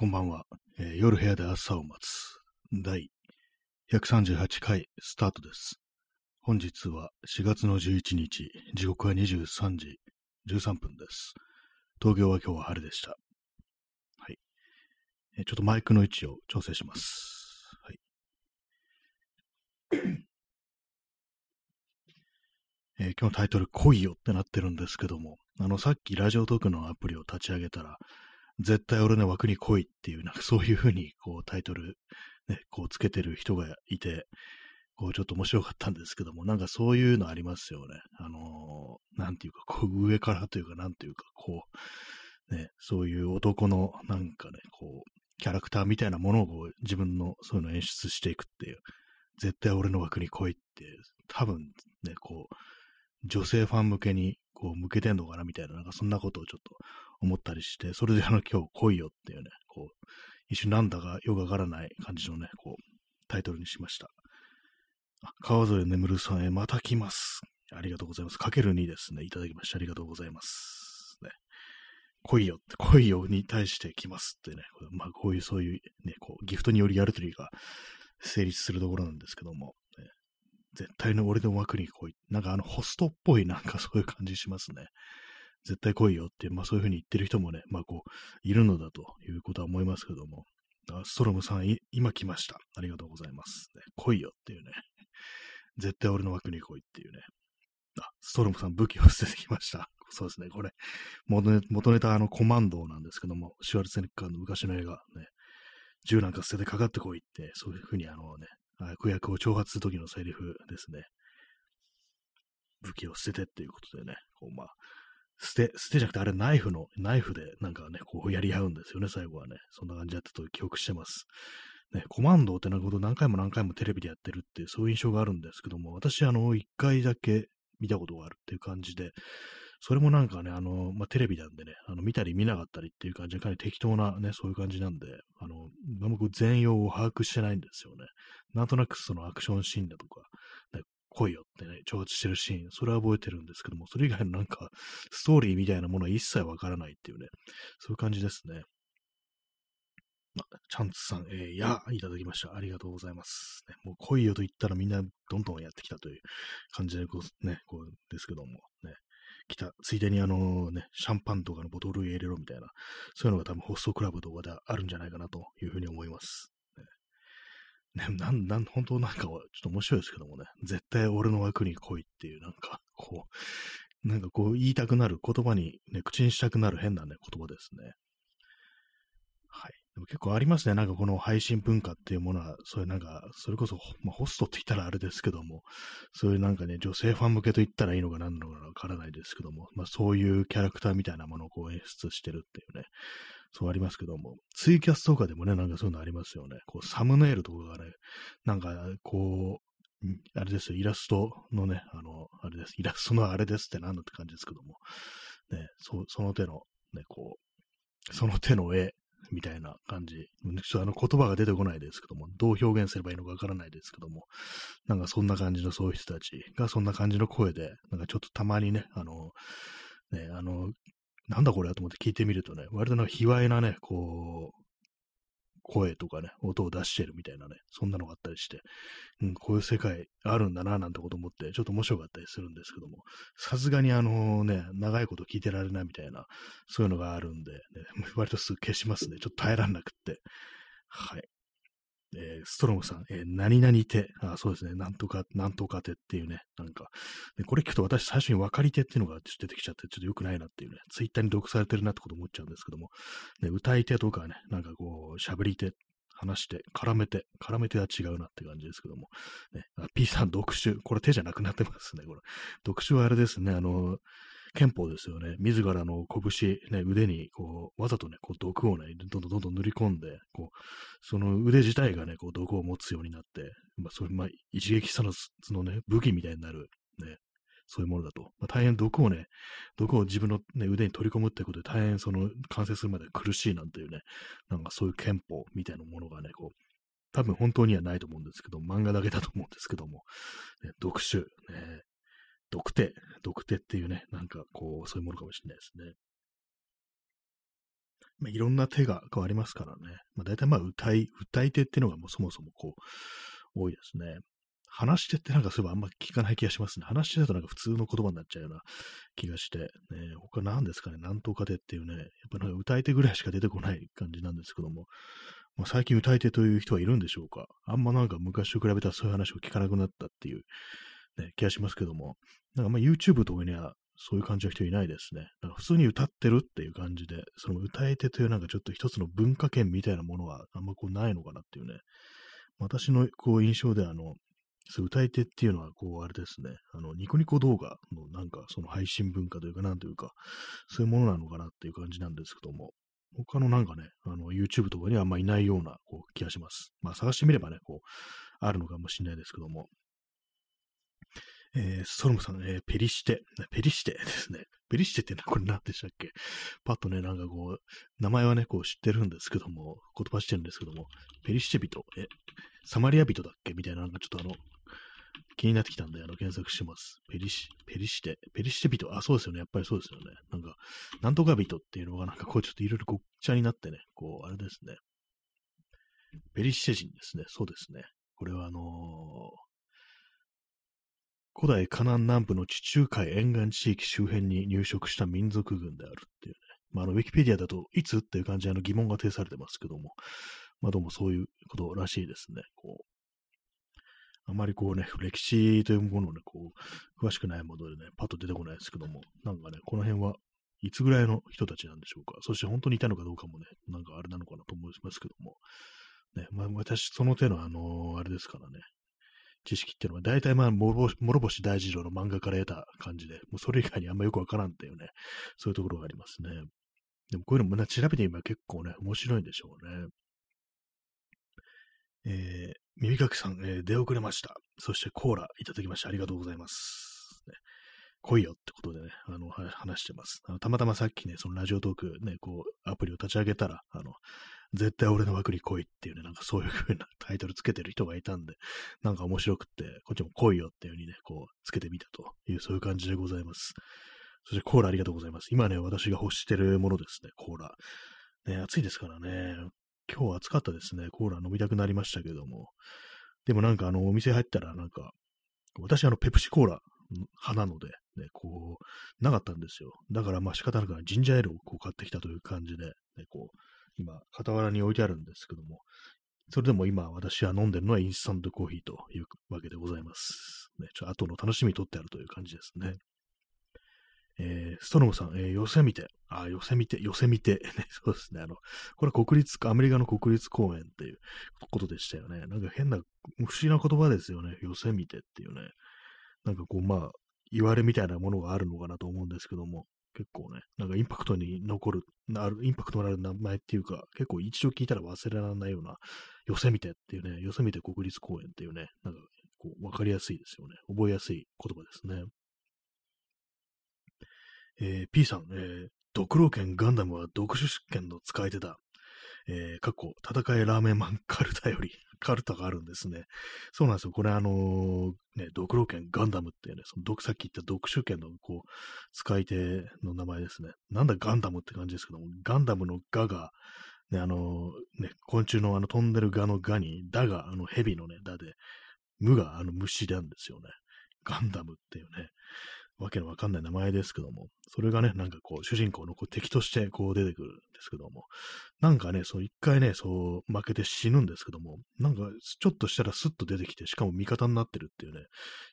こんばんは、えー夜部屋で朝を待つ第138回スタートです。本日は4月の11日、時刻は23時13分です。東京は今日は晴れでした。はい。えーちょっとマイクの位置を調整します。はい。えー今日のタイトル、来いよってなってるんですけども、あの、さっきラジオトークのアプリを立ち上げたら、絶対俺の枠に来いっていう、なんかそういうふうに、こう、タイトル、ね、こうつけてる人がいて、こう、ちょっと面白かったんですけども、なんかそういうのありますよね。あのーなんていうか、こう、上からというか、なんていうか、こう、ね、そういう男の、なんかね、こう、キャラクターみたいなものをこう自分のそういうの演出していくっていう、絶対俺の枠に来いって、多分ね、こう、女性ファン向けに、こう、向けてんのかなみたいな、なんかそんなことをちょっと思ったりして、それであの、今日来いよっていうね、こう、一瞬なんだかよくわからない感じのね、こう、タイトルにしました。あ川添眠るさんへまた来ます。ありがとうございます。かける2ですね。いただきましてありがとうございます。ね。来いよって、来いよに対して来ますってね。まあ、こういう、そういうね、こう、ギフトによりやるとりが成立するところなんですけども、ね絶対の俺の枠に来い。なんかあの、ホストっぽいなんかそういう感じしますね。絶対来いよって、まあそういうふうに言ってる人もね、まあこう、いるのだということは思いますけども、あストロムさん、今来ました。ありがとうございます。ね、来いよっていうね。絶対俺の枠に来いっていうね。あ、ストロムさん武器を捨ててきました。そうですね。これ、元ネ元ネタあのコマンドなんですけども、シュワルツェネッカーの昔の映画、ね、銃なんか捨ててかかってこいって、そういうふうにあのね、悪役を挑発するときのセリフですね。武器を捨ててっていうことでね、こうまあ、捨て、捨てじゃなくてあれナイフの、ナイフでなんかね、こうやり合うんですよね、最後はね。そんな感じだったと記憶してます。ね、コマンドってなこと何回も何回もテレビでやってるって、そういう印象があるんですけども、私、あの、一回だけ見たことがあるっていう感じで、それもなんかね、あの、まあ、テレビなんでね、あの、見たり見なかったりっていう感じで、かなり適当なね、そういう感じなんで、あの、僕全容を把握してないんですよね。なんとなくそのアクションシーンだとか、ね、来いよってね、挑発してるシーン、それは覚えてるんですけども、それ以外のなんか、ストーリーみたいなものは一切わからないっていうね、そういう感じですね。あチャンツさん、えー、や、いただきました。ありがとうございます。ね、もう来いよと言ったらみんなどんどんやってきたという感じでこう、ね、こうですけども、ね、来た、ついでにあのね、シャンパンとかのボトル入れろみたいな、そういうのが多分ホストクラブとかであるんじゃないかなというふうに思います。ね、なん、なん、本当なんかはちょっと面白いですけどもね、絶対俺の枠に来いっていう、なんか、こう、なんかこう言いたくなる言葉にね、口にしたくなる変なね、言葉ですね。はい。でも結構ありますね。なんかこの配信文化っていうものは、そういうなんか、それこそ、まあ、ホストって言ったらあれですけども、そういうなんかね、女性ファン向けと言ったらいいのか何なのかわからないですけども、まあそういうキャラクターみたいなものをこう演出してるっていうね、そうありますけども、ツイキャスとかでもね、なんかそういうのありますよね。こうサムネイルとかがね、なんかこう、あれですよ、イラストのね、あの、あれです、イラストのあれですってなんだって感じですけども、ね、そその手の、ね、こう、その手の絵みたいな感じ。ちょっとあの言葉が出てこないですけども、どう表現すればいいのかわからないですけども、なんかそんな感じのそういう人たちがそんな感じの声で、なんかちょっとたまにね、あの、ね、あの、なんだこれと思って聞いてみるとね、割となんか卑猥なね、こう、声とかね、音を出してるみたいなね、そんなのがあったりして、うん、こういう世界あるんだな、なんてこと思って、ちょっと面白かったりするんですけども、さすがにあのね、長いこと聞いてられないみたいな、そういうのがあるんで、ね、割とすぐ消しますね。ちょっと耐えらんなくって。はい。えーストロムさん、えー何々手。あ、そうですね。なんとか、なんとか手っていうね。なんか、ねこれ聞くと私最初に分かり手っていうのが出てきちゃって、ちょっと良くないなっていうね。ツイッターに読されてるなってこと思っちゃうんですけども。ね、歌い手とかね、なんかこう、喋り手、話して、絡めて、絡めては違うなって感じですけども。ね、P さん、読書。これ手じゃなくなってますね。これ。読書はあれですね。あの、憲法ですよね。自らの拳、ね、腕に、こう、わざとね、こう、毒をね、どんどんどんどん塗り込んで、こう、その腕自体がね、こう、毒を持つようになって、まあ、そういう、まあ、一撃さの、そのね、武器みたいになる、ね、そういうものだと。まあ、大変毒をね、毒を自分の、ね、腕に取り込むってことで、大変その、完成するまで苦しいなんていうね、なんかそういう憲法みたいなものがね、こう、多分本当にはないと思うんですけど、漫画だけだと思うんですけども、ね、読書、ね、読手、読手っていうね、なんかこう、そういうものかもしれないですね。まあ、いろんな手が変わりますからね。まあ、大体まあ歌い、歌い手っていうのがもうそもそもこう、多いですね。話し手ってなんかそういえばあんま聞かない気がしますね。話し手だとなんか普通の言葉になっちゃうような気がして、ね、他何ですかね、なんとかでっていうね、やっぱなんか歌い手ぐらいしか出てこない感じなんですけども、まあ、最近歌い手という人はいるんでしょうか？あんまなんか昔と比べたらそういう話を聞かなくなったっていう、ね、気がしますけども、なんかまあ YouTube とかにはそういう感じの人いないですね。なんか普通に歌ってるっていう感じで、その歌い手というなんかちょっと一つの文化圏みたいなものはあんまこうないのかなっていうね。私のこう印象であの、歌い手っていうのは、こう、あれですね、あの、ニコニコ動画のなんか、その配信文化というか、なんというか、そういうものなのかなっていう感じなんですけども、他のなんかね、あの、YouTube とかにはあんまいないような、こう、気がします。まあ、探してみればね、こう、あるのかもしれないですけども。えー、ソロムさん、えー、ペリシテ、ペリシテですね。ペリシテってこれ何でしたっけ？パッとね、なんかこう、名前はね、こう知ってるんですけども、言葉知ってるんですけども、ペリシテ人、え、サマリア人だっけ？みたいな、なんかちょっとあの、気になってきたんで、あの、検索します。ペリシ、ペリシテ、ペリシテ人、あ、そうですよね。やっぱりそうですよね。なんか、なんとか人っていうのがなんかこう、ちょっといろいろごっちゃになってね、こう、あれですね。ペリシテ人ですね。そうですね。これはあのー、古代カナン南部の地中海沿岸地域周辺に入植した民族群であるっていうね。まあ、あの、ウィキペディアだと、いつっていう感じであの疑問が呈されてますけども、まあ、どうもそういうことらしいですね。こう、あまりこうね、歴史というものをね、こう、詳しくないものでね、パッと出てこないですけども、なんかね、この辺はいつぐらいの人たちなんでしょうか。そして本当にいたのかどうかもね、なんかあれなのかなと思いますけども。ね、まあ私、その手のあのー、あれですからね、知識っていうのは大体まあ、諸星大二郎の漫画から得た感じで、もうそれ以外にあんまよくわからんっていうね、そういうところがありますね。でもこういうのもね、調べてみれば結構ね、面白いんでしょうね。えー、耳かきさん、えー、出遅れました。そしてコーラいただきましてありがとうございます。ね、来いよってことでね、あの、話してます。あのたまたまさっきね、そのラジオトークね、こう、アプリを立ち上げたら、あの、絶対俺の枠に来いっていうね、なんかそういう風なタイトルつけてる人がいたんで、なんか面白くって、こっちも来いよっていう風にね、こう、つけてみたという、そういう感じでございます。そしてコーラありがとうございます。今ね、私が欲してるものですね、コーラ。ね、暑いですからね、今日暑かったですね。コーラ飲みたくなりましたけども。でもなんかあの、お店入ったらなんか、私あの、ペプシコーラ派なので、ね、こう、なかったんですよ。だからまあ仕方なくジンジャーエールをこう買ってきたという感じで、ね、こう、今、傍らに置いてあるんですけども、それでも今私は飲んでるのはインスタントコーヒーというわけでございます。ね、ちょっと後の楽しみにとってあるという感じですね。えー、ストロムさん、えー、ヨセミテ。あ、ヨセミテ、ヨセミテ。そうですね。あの、これ国立、アメリカの国立公園っていうことでしたよね。なんか変な、不思議な言葉ですよね。ヨセミテっていうね。なんかこう、まあ、言われみたいなものがあるのかなと思うんですけども、結構ね、なんかインパクトに残る、あるインパクトのある名前っていうか、結構一度聞いたら忘れられないような、ヨセミテっていうね、ヨセミテ国立公園っていうね、なんかこう、わかりやすいですよね。覚えやすい言葉ですね。えー、P さん、えー、ドクロ剣ガンダムは読書権の使い手だ。えー、過去、戦いラーメンマンカルタより、カルタがあるんですね。そうなんですよ。これあのー、ね、ドクロ剣ガンダムっていうね、そのさっき言った読書権のこう、使い手の名前ですね。なんだガンダムって感じですけども、ガンダムのガが、ね、あのー、ね、昆虫のあの飛んでるガのガに、ダがあの蛇のね、ダで、無があの虫なんですよね。ガンダムっていうね。わけのわかんない名前ですけども、それがね、なんかこう、主人公のこう敵としてこう出てくるんですけども、なんかね、そう一回ね、そう負けて死ぬんですけども、なんかちょっとしたらスッと出てきて、しかも味方になってるっていうね、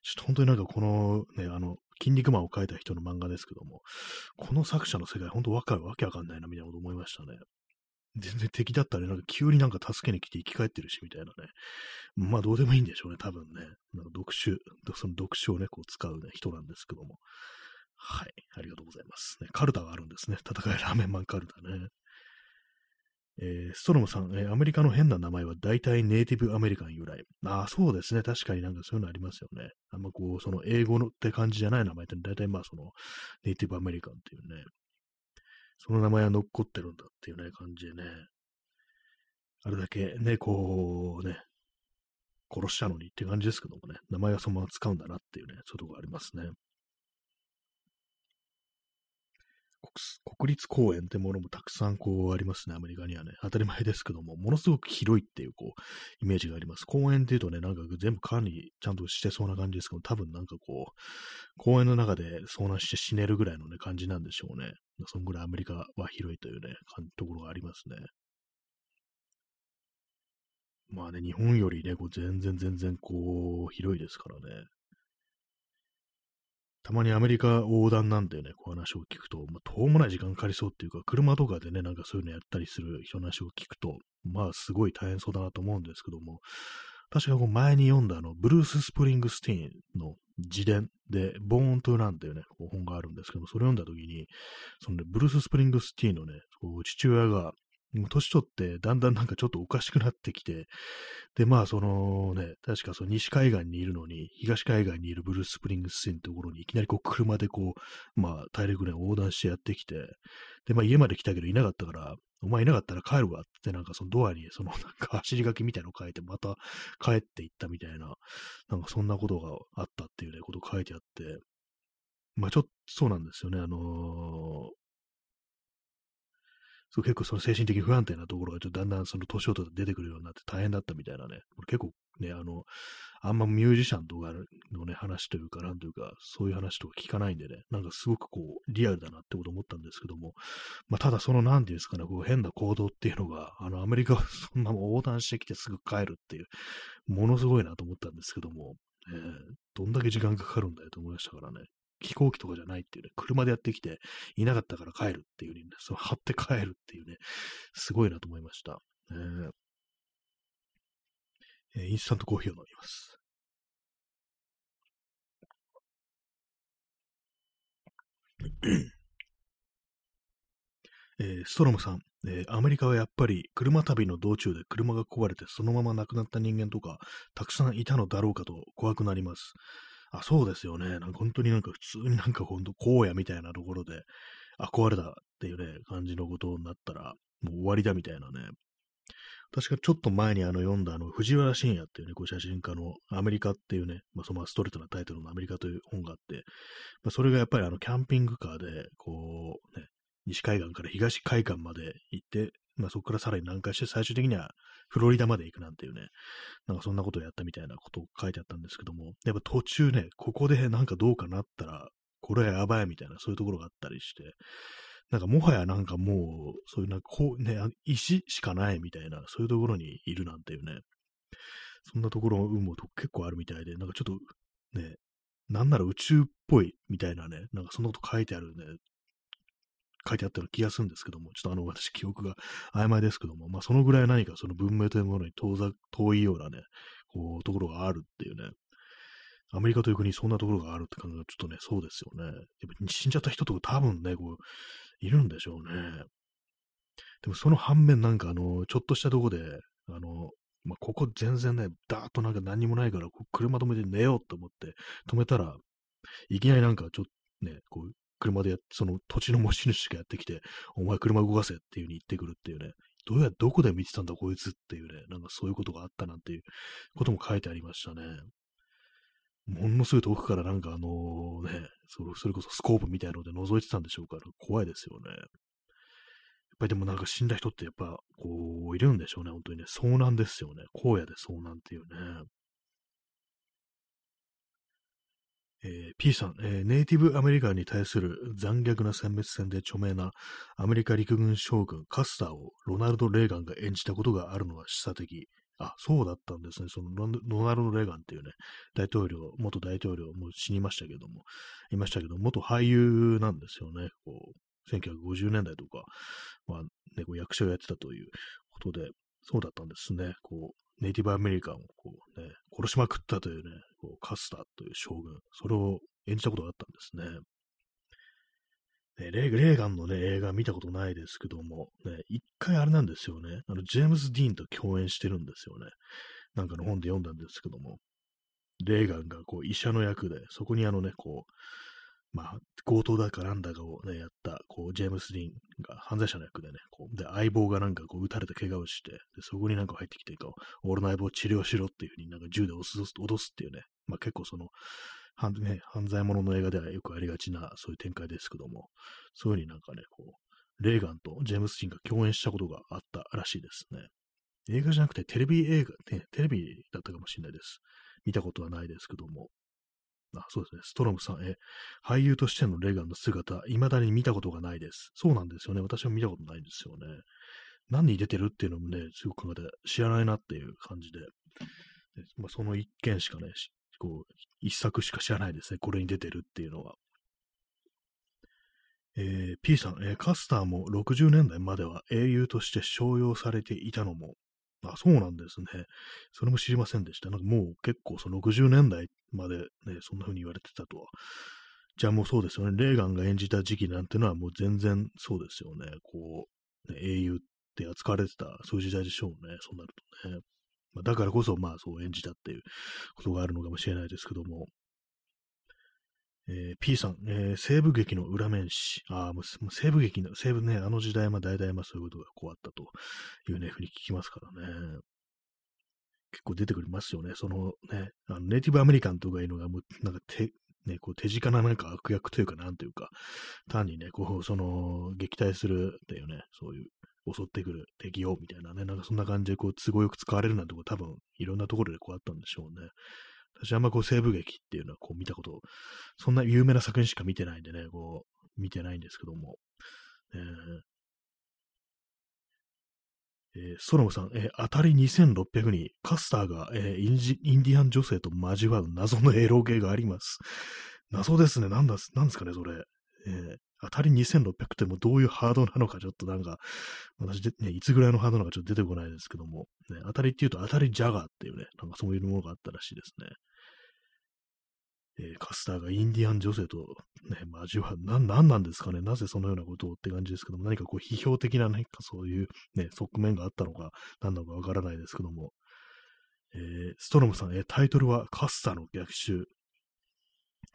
ちょっと本当になんかこのね、あの、筋肉マンを描いた人の漫画ですけども、この作者の世界、本当わかるわけわかんないな、みたいなこと思いましたね。全然敵だったら、なんか急になんか助けに来て生き返ってるし、みたいなね。まあどうでもいいんでしょうね、多分ね。なんか読書、その読書をね、こう使うね、人なんですけども。はい。ありがとうございます。ね、カルタがあるんですね。戦いラーメンマンカルタね。えー、ストロムさん、えー、アメリカの変な名前は大体ネイティブアメリカン由来。ああ、そうですね。確かになんかそういうのありますよね。あんまこう、その英語のって感じじゃない名前って大体まあそのネイティブアメリカンっていうね。その名前は残ってるんだっていうね、感じでね。あれだけね、こうね、殺したのにっていう感じですけどもね、名前はそのまま使うんだなっていうね、そういうとこありますね。国立公園ってものもたくさんこうありますね、アメリカにはね。当たり前ですけども、ものすごく広いっていうこう、イメージがあります。公園っていうとね、なんか全部管理ちゃんとしてそうな感じですけど、多分なんかこう、公園の中で遭難して死ねるぐらいのね、感じなんでしょうね。そんぐらいアメリカは広いというね、ところがありますね。まあね、日本よりね、こう全然全然こう、広いですからね。たまにアメリカ横断なんてね、こう話を聞くと、まあ、遠もない時間かかりそうっていうか、車とかでね、なんかそういうのやったりする人の話を聞くと、まあ、すごい大変そうだなと思うんですけども、確かこう前に読んだあの、ブルース・スプリングスティーンの自伝で、 Born to Run っていうね、こう本があるんですけども、それ読んだ時に、そのね、ブルース・スプリングスティーンのね、こう父親が、年取ってだんだんなんかちょっとおかしくなってきて、で、まあそのね、確かその西海岸にいるのに、東海岸にいるブルース・スプリングスティンってところにいきなりこう車でこう、まあ大陸連横断してやってきて、で、まあ家まで来たけどいなかったから、お前いなかったら帰るわってなんかそのドアにそのなんか走り書きみたいなの書いてまた帰っていったみたいな、なんかそんなことがあったっていうね、こと書いてあって、まあちょっとそうなんですよね、あのー、そう結構その精神的不安定なところがちょっとだんだんその年を取って出てくるようになって大変だったみたいなね、結構ね、あの、あんまミュージシャンとかのね、話というか、なんというか、そういう話とか聞かないんでね、なんかすごくこう、リアルだなってこと思ったんですけども、まあ、ただその、なんていうんですかね、こう、変な行動っていうのが、あの、アメリカをそんなも横断してきてすぐ帰るっていう、ものすごいなと思ったんですけども、えー、どんだけ時間かかるんだよと思いましたからね。飛行機とかじゃないっていうね、車でやってきて、いなかったから帰るっていうね、その貼って帰るっていうね、すごいなと思いました。えーえー、インスタントコーヒーを飲みます。えー、ストロムさん、えー、アメリカはやっぱり車旅の道中で車が壊れてそのまま亡くなった人間とかたくさんいたのだろうかと怖くなります。あ、そうですよね。なんか本当になんか普通になんかほんと荒野みたいなところで、あ、壊れたっていうね、感じのことになったら、もう終わりだみたいなね。確かちょっと前にあの読んだあの藤原信也っていうね、こう写真家のアメリカっていうね、まあそのストレートなタイトルのアメリカという本があって、まあそれがやっぱりあのキャンピングカーで、こうね、西海岸から東海岸まで行って、まあそこからさらに南下して最終的にはフロリダまで行くなんていうね、なんかそんなことをやったみたいなことを書いてあったんですけども、やっぱ途中ね、ここでなんかどうかなったら、これはやばいみたいな、そういうところがあったりして、なんかもはやなんかもう、そういうなんかこうね、石しかないみたいな、そういうところにいるなんていうね、そんなところ運も結構あるみたいで、なんかちょっとね、なんなら宇宙っぽいみたいなね、なんかそんなこと書いてあるね、書いてあったような気がするんですけども、ちょっとあの、私記憶が曖昧ですけども、まあそのぐらい何かその文明というものに遠ざ遠いようなね、こう、ところがあるっていうね、アメリカという国にそんなところがあるって感じがちょっとね、そうですよね。やっぱ死んじゃった人とか多分ね、こう、いるんでしょうね。でもその反面なんかあの、ちょっとしたとこで、あの、まあ、ここ全然ね、ダーッとなんか何にもないから、車止めて寝ようと思って止めたら、いきなりなんかちょっとね、こう、車で、その土地の持ち主がやってきて、お前車動かせっていう風に言ってくるっていうね、どうや、どこで見てたんだこいつっていうね、なんかそういうことがあったなんていうことも書いてありましたね。ものすごい遠くからなんかあのね、それそれこそスコープみたいなので覗いてたんでしょうから、怖いですよね。やっぱりでもなんか死んだ人ってやっぱこういるんでしょうね、本当にね。遭難ですよね。荒野で遭難っていうね。えー、P さん、えー、ネイティブアメリカンに対する残虐な殲滅戦で著名なアメリカ陸軍将軍カスターをロナルド・レーガンが演じたことがあるのは示唆的。あ、そうだったんですね。そのロナルド・レーガンっていうね、大統領、元大統領もう死にましたけども、いましたけど、元俳優なんですよね。こう、1950年代とか、まあ、ね、こう役者をやってたということで、そうだったんですね。こう、ネイティブアメリカンをこう、ね、殺しまくったというね、こうカスターという将軍、それを演じたことがあったんですね。ねレーガンのね、映画見たことないですけども、ね、一回あれなんですよね。あの、ジェームズ・ディーンと共演してるんですよね。なんかの本で読んだんですけども、レーガンがこう医者の役で、そこにあのね、こう、まあ、強盗だかなんだかをね、やった、こう、ジェームス・ディンが犯罪者の役でね、こう、で、相棒がなんかこう、撃たれて怪我をして、で、そこになんか入ってきて、こう、俺の相棒を治療しろっていうふうになんか銃で脅す、脅すっていうね、まあ結構その、犯,、ね、犯罪者の映画ではよくありがちなそういう展開ですけども、そういうふうになんかね、こう、レーガンとジェームス・チンが共演したことがあったらしいですね。映画じゃなくてテレビ映画、ね、テレビだったかもしれないです。見たことはないですけども。あ、そうですね。ストロムさん、え、俳優としてのレガンの姿、未だに見たことがないです。そうなんですよね。私も見たことないんですよね。何に出てるっていうのもね、すごく考えて知らないなっていう感じで。まあ、その一件しかね、こう、一作しか知らないですね。これに出てるっていうのは。えー、P さん、えー、カスターも60年代までは英雄として商用されていたのも、あ、そうなんですね。それも知りませんでした。なんかもう結構その60年代までね、そんな風に言われてたとは。じゃあもうそうですよね。レーガンが演じた時期なんてのはもう全然そうですよね。こう、ね、英雄って扱われてた、そういう時代でしょうね。そうなるとね。だからこそ、まあそう演じたっていうことがあるのかもしれないですけども。えー、P さん、えー、西部劇の裏面史。ああ、もう西部劇の、西部ね、あの時代は大体まあそういうことがこうあったというね、ふうに聞きますからね。結構出てくりますよね。そのね、あのネイティブアメリカンとかいうのがもう、なんか手、ね、こう手近ななんか悪役というか、なんというか、単にね、こう、その、撃退するっていうね、そういう襲ってくる敵をみたいなね、なんかそんな感じでこう都合よく使われるなんてこと多分いろんなところでこうあったんでしょうね。私あんまこう西部劇っていうのはこう見たこと、そんな有名な作品しか見てないんでね、こう見てないんですけども。えーえー、ソロムさん、えー、当たり2600にカスターが、えーイン、ディアン女性と交わる謎のエロゲがあります。謎ですね。なんだ、なんですかね、それ。えー、当たり2600ってもうどういうハードなのかちょっとなんか、私で、ね、いつぐらいのハードなのかちょっと出てこないですけども、ね、当たりっていうと当たりジャガーっていうね、なんかそういうものがあったらしいですね。えー、カスターがインディアン女性と、ね、交わる、な、なんなんですかねなぜそのようなことをって感じですけども、何かこう、批評的な何かそういうね、側面があったのか、何なのかわからないですけども、えー、ストロムさん、えー、タイトルはカスターの逆襲。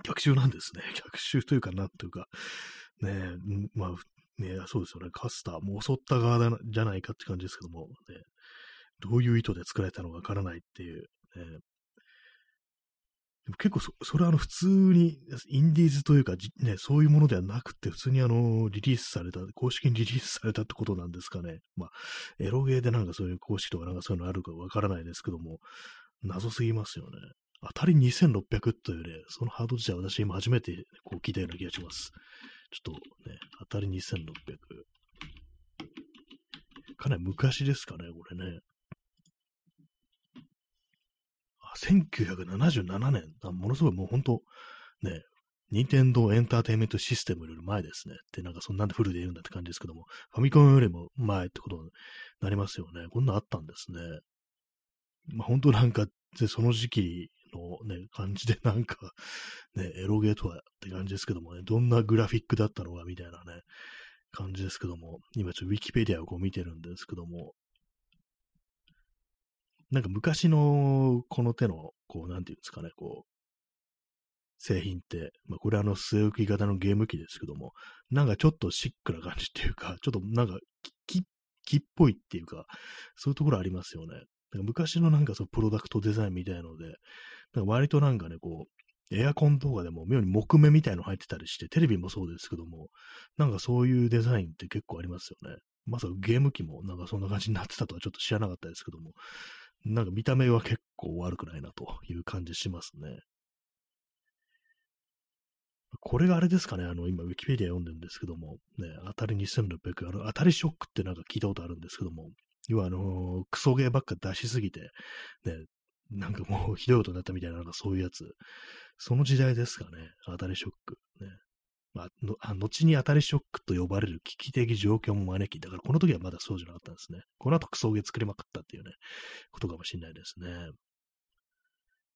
逆襲なんですね。逆襲というか、なんというか、ねまあ、ねそうですよね。カスターも襲った側だじゃないかって感じですけども、ね、どういう意図で作られたのかわからないっていう、ね、でも結構そ、それはあの普通に、インディーズというか、ね、そういうものではなくて、普通にあの、リリースされた、公式にリリースされたってことなんですかね。まあ、エロゲーでなんかそういう公式とかなんかそういうのあるかわからないですけども、謎すぎますよね。当たり2600というね、そのハード自体私今初めてこう聞いたような気がします。ちょっとね、当たり2600。かなり昔ですかね、これね。1977年、あものすごいもう本当、ね、任天堂エンターテインメントシステムより前ですね。ってなんかそんなんでフルで言うんだって感じですけども、ファミコンよりも前ってことになりますよね。こんなんあったんですね。まあ本当なんか、その時期のね、感じで なんか、ね、エロゲーとはって感じですけどもね、どんなグラフィックだったのかみたいなね、感じですけども、今ちょっとウィキペディアをこう見てるんですけども、なんか昔のこの手の、こう、なんていうんですかね、こう、製品って、まあ、これあの据え置き型のゲーム機ですけども、なんかちょっとシックな感じっていうか、ちょっとなんか木、木っぽいっていうか、そういうところありますよね。なんか昔のなんかそのプロダクトデザインみたいので、なんか割となんかね、こう、エアコンとかでも妙に木目みたいの入ってたりして、テレビもそうですけども、なんかそういうデザインって結構ありますよね。まさかゲーム機もなんかそんな感じになってたとはちょっと知らなかったですけども、なんか見た目は結構悪くないなという感じしますね。これがあれですかね、あの、今、ウィキペディア読んでるんですけども、ね、当たり2600、あの、当たりショックってなんか聞いたことあるんですけども、要はあのー、クソゲーばっか出しすぎて、ね、なんかもうひどいことになったみたいな、なんかそういうやつ。その時代ですかね、当たりショック。ね。まあ、のあ後に当たりショックと呼ばれる危機的状況も招き、だからこの時はまだそうじゃなかったんですね。この後クソゲー作りまくったっていうね、ことかもしれないですね。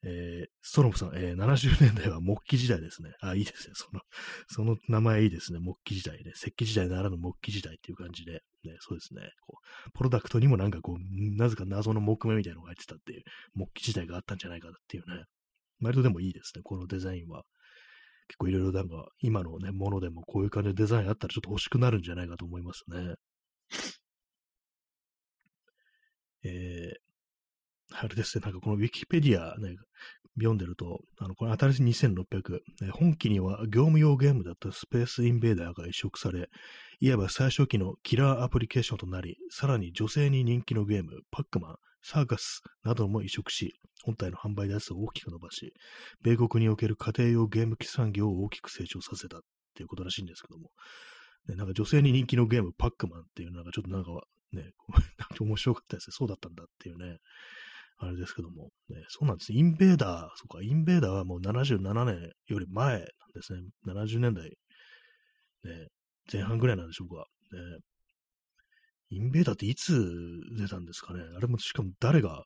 えー、ストロムさん、えー、70年代は木器時代ですね。あ、いいですね。その、その名前いいですね。木器時代ね。石器時代ならぬ木器時代っていう感じで。ね、そうですね。こう、プロダクトにもなんかこう、なぜか謎の木目みたいなのが入ってたっていう、木器時代があったんじゃないかっていうね。割とでもいいですね。このデザインは。結構いろいろなんか、今のね、ものでもこういう感じでデザインあったらちょっと欲しくなるんじゃないかと思いますね。えー、あれですね、なんかこのウィキペディアね、読んでると、あの、これ新しい2600、え本機には業務用ゲームだったスペースインベーダーが移植され、いわば最初期のキラーアプリケーションとなり、さらに女性に人気のゲーム、パックマン、サーカスなども移植し、本体の販売台数を大きく伸ばし、米国における家庭用ゲーム機産業を大きく成長させたっていうことらしいんですけども、ね、なんか女性に人気のゲーム、パックマンっていう、なんかちょっとなんかね、なんか面白かったですね。そうだったんだっていうね、あれですけども、ね、そうなんです。インベーダー、そうか、インベーダーはもう77年より前なんですね。70年代、ね、前半ぐらいなんでしょうか。ね、インベーダーっていつ出たんですかね。あれもしかも誰が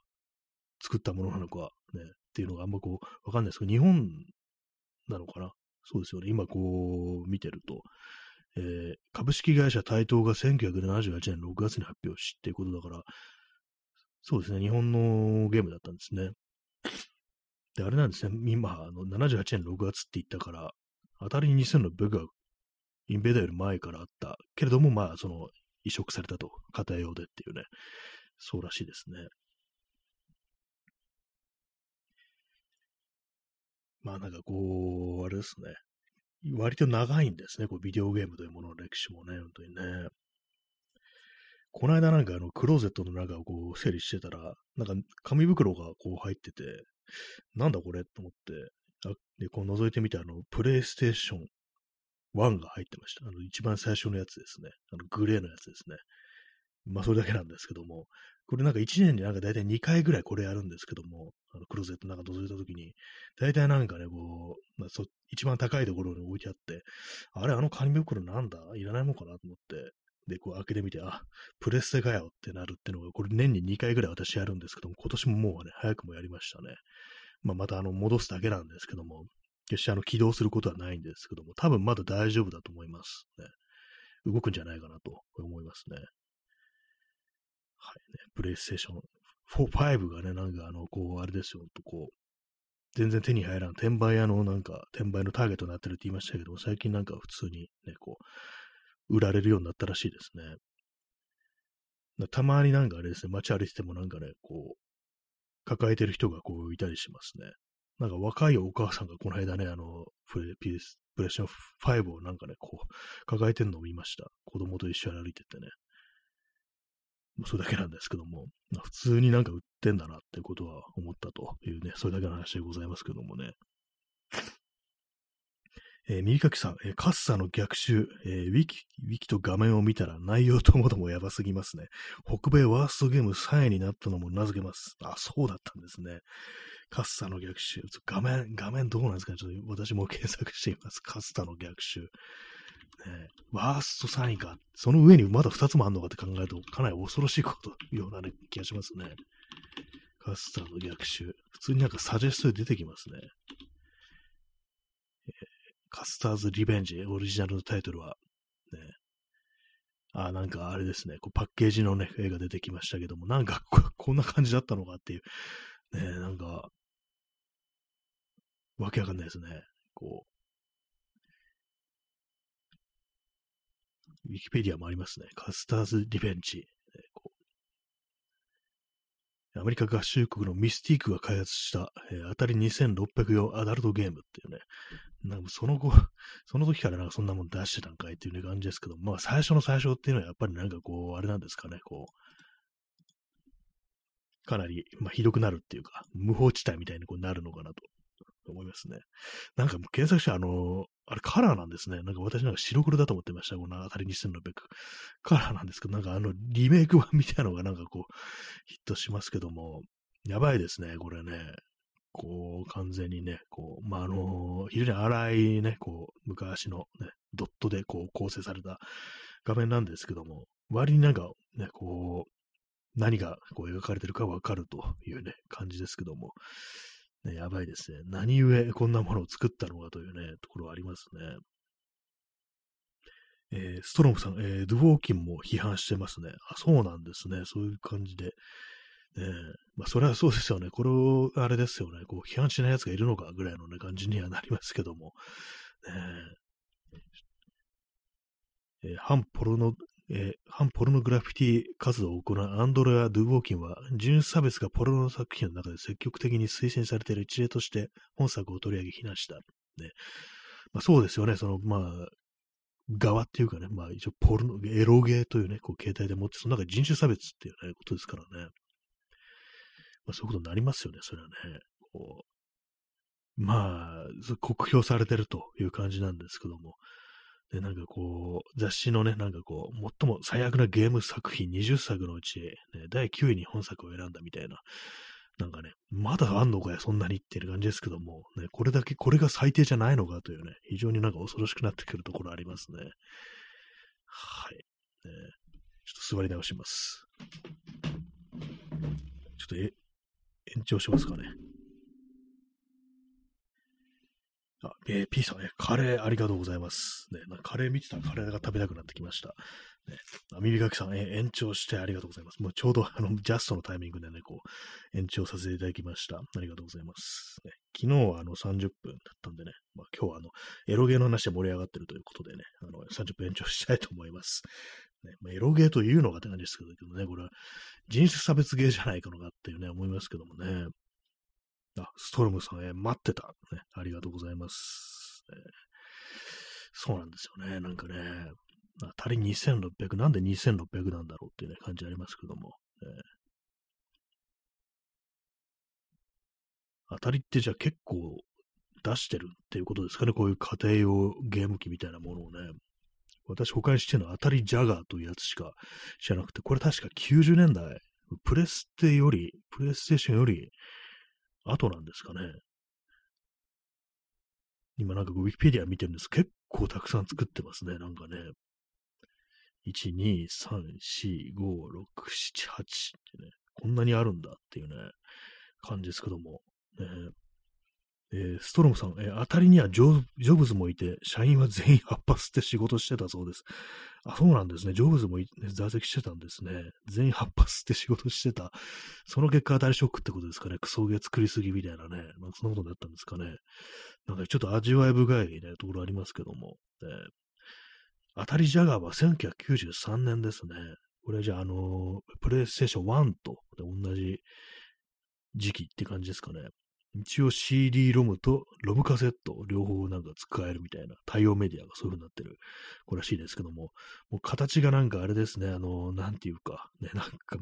作ったものなのか、ね、っていうのがあんまこう、わかんないですけど、日本なのかな。そうですよね。今こう見てると、えー、株式会社台東が1978年6月に発表しっていうことだから、そうですね、日本のゲームだったんですね。で、あれなんですね、今、あの78年6月って言ったから、当たりに2600がインベーダーより前からあった。けれども、まあ、その、移植されたと、家庭用でっていうね、そうらしいですね。まあなんかこう、あれですね。割と長いんですね、こうビデオゲームというものの歴史もね、本当にね。この間なんかあの、クローゼットの中をこう整理してたら、なんか紙袋がこう入ってて、なんだこれと思って、あで、こう覗いてみて、あの、プレイステーション1が入ってました。あの、一番最初のやつですね。あの、グレーのやつですね。まあ、それだけなんですけども、これなんか1年になんか大体2回ぐらいこれやるんですけども、あのクローゼットなんか覗いたときに、大体なんかね、こう、まあ、そ一番高いところに置いてあって、あれ、あの紙袋なんだ？いらないもんかな？と思って、で、こう開けてみて、あ、プレステかよってなるってのが、これ年に2回ぐらい私やるんですけども、今年ももうね、早くもやりましたね。まあ、またあの、戻すだけなんですけども、決してあの、起動することはないんですけども、多分まだ大丈夫だと思いますね。動くんじゃないかなと思いますね。はいね、プレイステーション4、5がね、なんかあの、こう、あれですよ、とこう、全然手に入らん、転売屋のなんか、転売のターゲットになってるって言いましたけども、最近なんか普通にね、こう、売られるようになったらしいですね。たまになんかあれですね、街歩いててもなんかね、こう、抱えてる人がこういたりしますね。なんか若いお母さんがこの間ね、あの、プレスプレッション5をなんかね、こう、抱えてるのを見ました。子供と一緒に歩いててね。それだけなんですけども、普通になんか売ってんだなってことは思ったというね、それだけの話でございますけどもね。えー、右書きさん、えー、カッサの逆襲、えー、ウィキ、ウィキと画面を見たら内容ともどもやばすぎますね。北米ワーストゲーム3位になったのも名付けます。あ、そうだったんですね。カッサの逆襲。画面、画面どうなんですかね？ちょっと私も検索しています。カッサの逆襲。ね、ワースト3位か。その上にまだ2つもあるのかって考えると、かなり恐ろしいことような、ね、気がしますね。カスターの逆襲。普通になんかサジェストで出てきますね。カスターズ・リベンジ、オリジナルのタイトルは。ね、あ、なんかあれですね。こうパッケージのね、絵が出てきましたけども、なんかこんな感じだったのかっていう。ね、なんか、わけわかんないですね。こう、ウィキペディアもありますね。カスターズ・リベンジ。アメリカ合衆国のミスティークが開発した、えー、当たり2600用アダルトゲームっていうね、なんかその後、その時からなんかそんなもん出してたんかいっていうね感じですけど、まあ最初の最初っていうのはやっぱりなんかこう、あれなんですかね、こう、かなり、まあ、ひどくなるっていうか、無法地帯みたいにこうなるのかなと。思いますね。なんか検索してあの、あれカラーなんですね。なんか私なんか白黒だと思ってました。この当たりにしてるのべく。カラーなんですけど、なんかあのリメイク版みたいなのがなんかこう、ヒットしますけども、やばいですね、これね。こう、完全にね、こう、まあ、あの、非常に荒いね、こう、昔のね、ドットでこう構成された画面なんですけども、割になんかね、こう、何がこう描かれてるかわかるというね、感じですけども、ね、やばいですね。何故こんなものを作ったのかというね、ところありますね。えー、ストロムさん、えー、ドゥォーキンも批判してますね。あ、そうなんですね。そういう感じで。ねまあ、それはそうですよね。これを、あれですよね。こう、批判しない奴がいるのかぐらいのね、感じにはなりますけども。ねえー、反ポルノえー、反ポルノグラフィティ活動を行うアンドレア・ドゥ・ウォーキンは、人種差別がポルノ作品の中で積極的に推薦されている一例として本作を取り上げ非難した。ねまあ、そうですよね、その、まあ、側っていうかね、まあ一応ポルノ、エロゲーというね、こう携帯で持って、その中で人種差別っていうね、ことですからね。まあそういうことになりますよね、それはね。こうまあ、酷評されてるという感じなんですけども。で、なんかこう、雑誌のね、なんかこう、最も最悪なゲーム作品20作のうち、ね、第9位に本作を選んだみたいな、なんかね、まだあんのかよ、そんなにっていう感じですけども、ね、これだけ、これが最低じゃないのかというね、非常になんか恐ろしくなってくるところありますね。はい。ね、ちょっと座り直します。ちょっとえ、延長しますかね。あ、えー、P さん、ね、カレーありがとうございます。ね、カレー見てたらカレーが食べたくなってきました。ね、耳かきさん、えー、延長してありがとうございます。もうちょうどあの、ジャストのタイミングでね、こう、延長させていただきました。ありがとうございます。ね、昨日はあの30分だったんでね、まあ、今日はあの、エロゲーの話で盛り上がってるということでね、あの、30分延長したいと思います。ねまあ、エロゲーというのがって感じですけどね、これは人種差別ゲーじゃないかのかっていうね、思いますけどもね。あ、ストロムさん、え待ってた、ね。ありがとうございます。えー、そうなんですよね。なんかね、当たり2600、なんで2600なんだろうっていうね、感じありますけども。えー、当たりってじゃあ結構出してるっていうことですかね。こういう家庭用ゲーム機みたいなものをね。私、他にしてるのは当たりジャガーというやつしか知らなくて、これ確か90年代、プレステより、プレイステーションより後なんですかね。今なんかウィキペディア見てるんです。結構たくさん作ってますね。なんかね。1、2、3、4、5、6、7、8ってね。こんなにあるんだっていうね、感じですけども。ね、えー、ストロムさん、えー、当たりにはジョジョブズもいて、社員は全員葉っぱ吸って仕事してたそうです。あ、そうなんですね。ジョブズも、ね、在籍してたんですね。全員葉っぱ吸って仕事してた。その結果当たりショックってことですかね。クソゲー作りすぎみたいなね。まあ、そんなことになったんですかね。なんかちょっと味わい深いね、ところありますけども。えー、当たりジャガーは1993年ですね。これじゃあ、あのー、プレイステーション1と同じ時期って感じですかね。一応 CD ロムとロムカセット両方なんか使えるみたいな対応メディアがそういう風になってる子らしいですけども、もう形がなんかあれですね、あの、なんていうか、ね、なんか、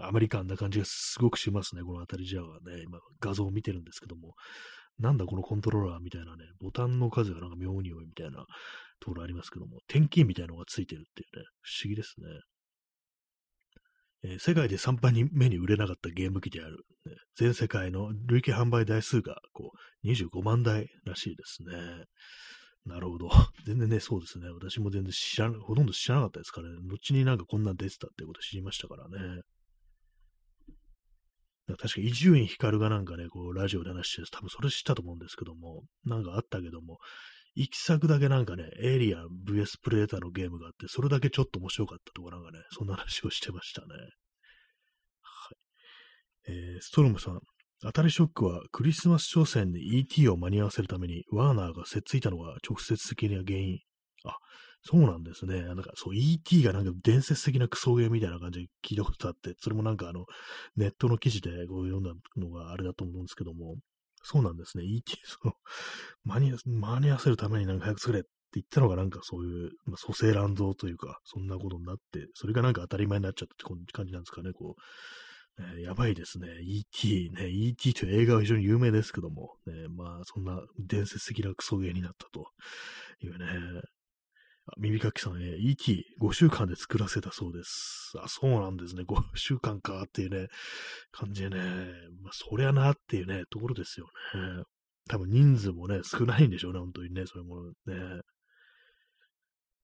アメリカンな感じがすごくしますね、この辺りじゃあね、今画像を見てるんですけども、なんだこのコントローラーみたいなね、ボタンの数がなんか妙に多いみたいなところありますけども、点キーみたいなのがついてるっていうね、不思議ですね。えー、世界で3番に目に売れなかったゲーム機である、ね、全世界の累計販売台数がこう25万台らしいですね。なるほど。全然ね、そうですね。私も全然知らほとんど知らなかったですからね。後になんかこんなん出てたってこと知りましたからね。確か伊集院光がなんかね、こう、ラジオで話して、多分それ知ったと思うんですけども、なんかあったけども、行き先だけなんかね、エイリアン VS プレーターのゲームがあって、それだけちょっと面白かったとかなんかね、そんな話をしてましたね。はい。えー、ストロムさん、当たりショックはクリスマス商戦で ET を間に合わせるためにワーナーがせっついたのが直接的な原因。あ、そうなんですね。なんかそう ET がなんか伝説的なクソゲーみたいな感じで聞いたことあって、それもなんかあの、ネットの記事でこう読んだのがあれだと思うんですけども、そうなんですね。ET、その、間に、間に合わせるためになんか早く作れって言ったのがなんかそういう、まあ、蘇生乱造というか、そんなことになって、それがなんか当たり前になっちゃったって感じなんですかね、こう。えー、やばいですね。E.T. ね、E.T. という映画は非常に有名ですけども、ね、まあ、そんな伝説的なクソゲーになったというね、耳かきさん、え ET5 週間で作らせたそうです。あ、そうなんですね。5週間かっていうね、感じでね。まあ、そりゃなっていうね、ところですよね。多分人数もね、少ないんでしょうね、本当にね、そういうものね。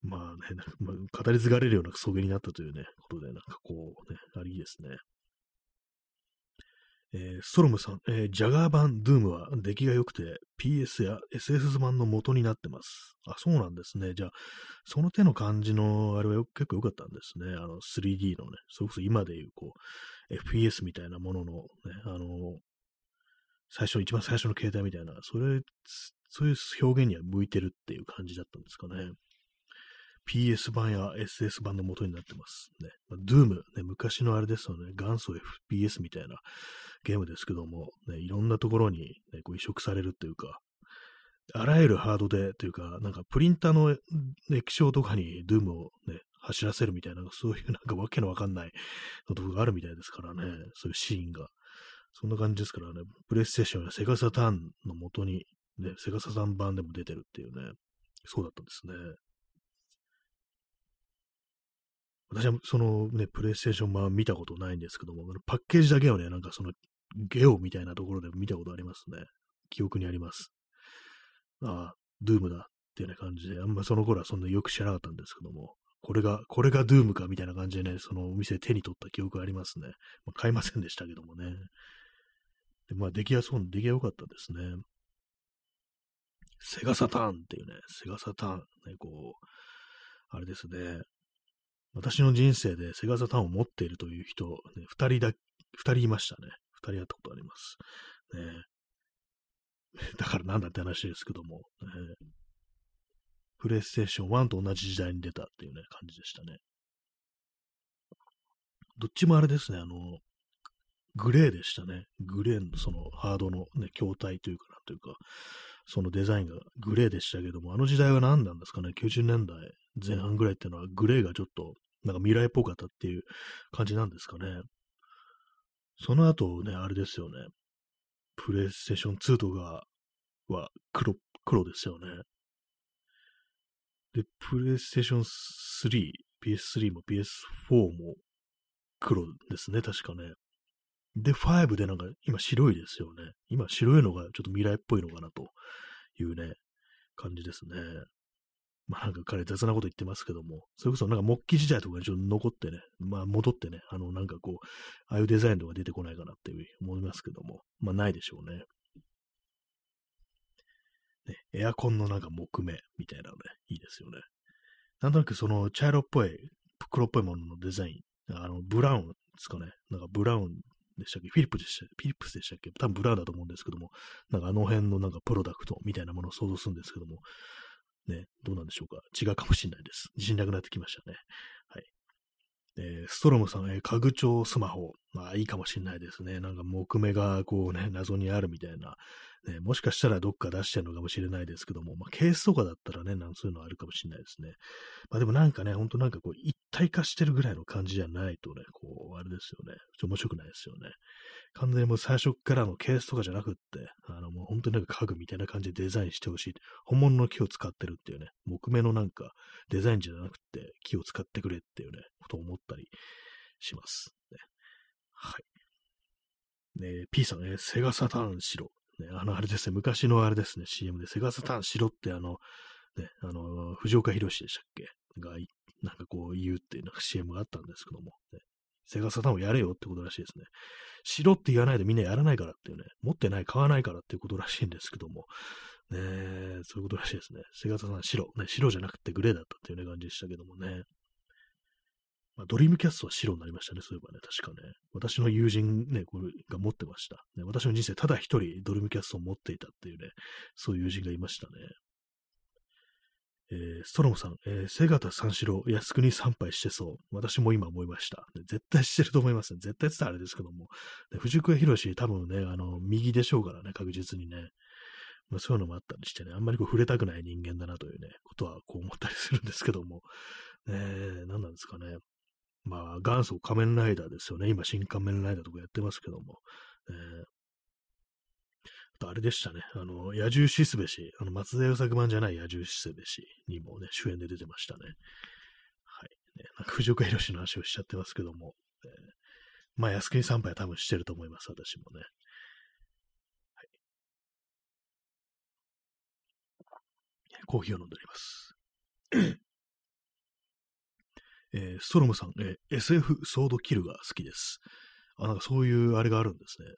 まあね、まあ、語り継がれるような草原になったというね、ことで、なんかこうね、ありですね。えー、ストロムさん、えー、ジャガー版ドゥームは出来が良くて PS や SS 版の元になってます。あ、そうなんですね。じゃあ、その手の感じのあれは結構良かったんですね。あの 3D のね、それこそ今でいうこう、FPS みたいなもののね、あの、最初、一番最初の携帯みたいな、それ、そういう表現には向いてるっていう感じだったんですかね。PS 版や SS 版の元になってますね。まあ、Doom、ね、昔のあれですよね、元祖 FPS みたいなゲームですけども、ね、いろんなところに、ね、こう移植されるっていうか、あらゆるハードで、というか、なんかプリンターの液晶とかに Doom をね、走らせるみたいな、そういうなんかわけのわかんないのとこがあるみたいですからね、そういうシーンが。そんな感じですからね、プレイステーションやセガサターンの元に、ね、セガサターン版でも出てるっていうね、そうだったんですね。私はそのね、プレイステーション版見たことないんですけども、パッケージだけをね、なんかそのゲオみたいなところで見たことありますね。記憶にあります。ああ、ドゥームだっていうような感じで、あんまその頃はそんなよく知らなかったんですけども、これが、これがドゥームかみたいな感じでね、そのお店手に取った記憶ありますね。まあ、買いませんでしたけどもね。でまあ、出来やそう、出来が良かったですね。セガサターンっていうね、セガサターン、ね、こう、あれですね。私の人生でセガサタンを持っているという人、ね、二人だ、二人いましたね。二人会ったことあります。ね。だからなんだって話ですけども、ね、プレイステーション1と同じ時代に出たっていうね、感じでしたね。どっちもあれですね、あの、グレーでしたね。グレーのそのハードのね、筐体というかなというか、そのデザインがグレーでしたけども、あの時代は何なんですかね、90年代前半ぐらいっていうのはグレーがちょっとなんか未来っぽかったっていう感じなんですかね？その後ね、あれですよね。プレイステーション2とかは黒、黒ですよね。で、プレイステーション3、PS3 も PS4 も黒ですね、確かね。で、5でなんか今白いですよね。今白いのがちょっと未来っぽいのかなというね、感じですね。まあなんか彼雑なこと言ってますけども、それこそなんか木器時代とかにちょっと残ってね、まあ戻ってね、あのなんかこう、ああいうデザインとか出てこないかなっていう思いますけども、まあないでしょうね。ね、エアコンのなんか木目みたいなのね、いいですよね。なんとなくその茶色っぽい、黒っぽいもののデザイン、あの、ブラウンですかね。なんかブラウンでしたっけ？フィリップでしたフィリップスでしたっけ？多分ブラウンだと思うんですけども、なんかあの辺のなんかプロダクトみたいなものを想像するんですけども、ね、どうなんでしょうか？違うかもしれないです。自信なくなってきましたね。はい。えー、ストロムさん、えー、家具調スマホ。まあいいかもしれないですね。なんか木目がこうね、謎にあるみたいな。ね、もしかしたらどっか出してるのかもしれないですけども、まあケースとかだったらね、なんそういうのあるかもしれないですね。まあでもなんかね、ほんとなんかこう一体化してるぐらいの感じじゃないとね、こう、あれですよね。ちょ面白くないですよね。完全にもう最初からのケースとかじゃなくって、あのもう本当になんか家具みたいな感じでデザインしてほしい。本物の木を使ってるっていうね、木目のなんかデザインじゃなくて木を使ってくれっていうね、ことを思ったりします。ね、はい。ね P さんね、セガサターン白。ね、あの、あれですね、昔のあれですね、CM でセガサターン白ってあの、ね、あの、藤岡弘でしたっけ？が、なんかこう言うっていうなんか CM があったんですけども、ね、セガサターンをやれよってことらしいですね。白って言わないでみんなやらないからっていうね、持ってない、買わないからっていうことらしいんですけども、ねそういうことらしいですね。セガサターン白、ね、白じゃなくてグレーだったっていうね、感じでしたけどもね。まあ、ドリームキャストは白になりましたね、そういえばね、確かね。私の友人ね、これが持ってました。ね、私の人生ただ一人ドリームキャストを持っていたっていうね、そういう友人がいましたね。えー、ストロムさん、えー、瀬形三四郎、靖国参拝してそう。私も今思いました。ね、絶対してると思いますね。絶対って言ったらあれですけども。ね、藤子博士、多分ね、あの、右でしょうからね、確実にね。まあ、そういうのもあったりしてね、あんまりこう触れたくない人間だなというね、ことはこう思ったりするんですけども。ね、何なんですかね。まあ、元祖仮面ライダーですよね。今、新仮面ライダーとかやってますけども。えーあと、あれでしたね。あの、野獣しすべし、あの、松田優作版じゃない野獣しすべしにもね、主演で出てましたね。はい。ね、なんか藤岡弘の話をしちゃってますけども、えー、まあ、靖国参拝は多分してると思います、私もね。はい。コーヒーを飲んでおります。えー、ストロムさん、えー、SF ソードキルが好きです。あ、なんかそういうあれがあるんですね。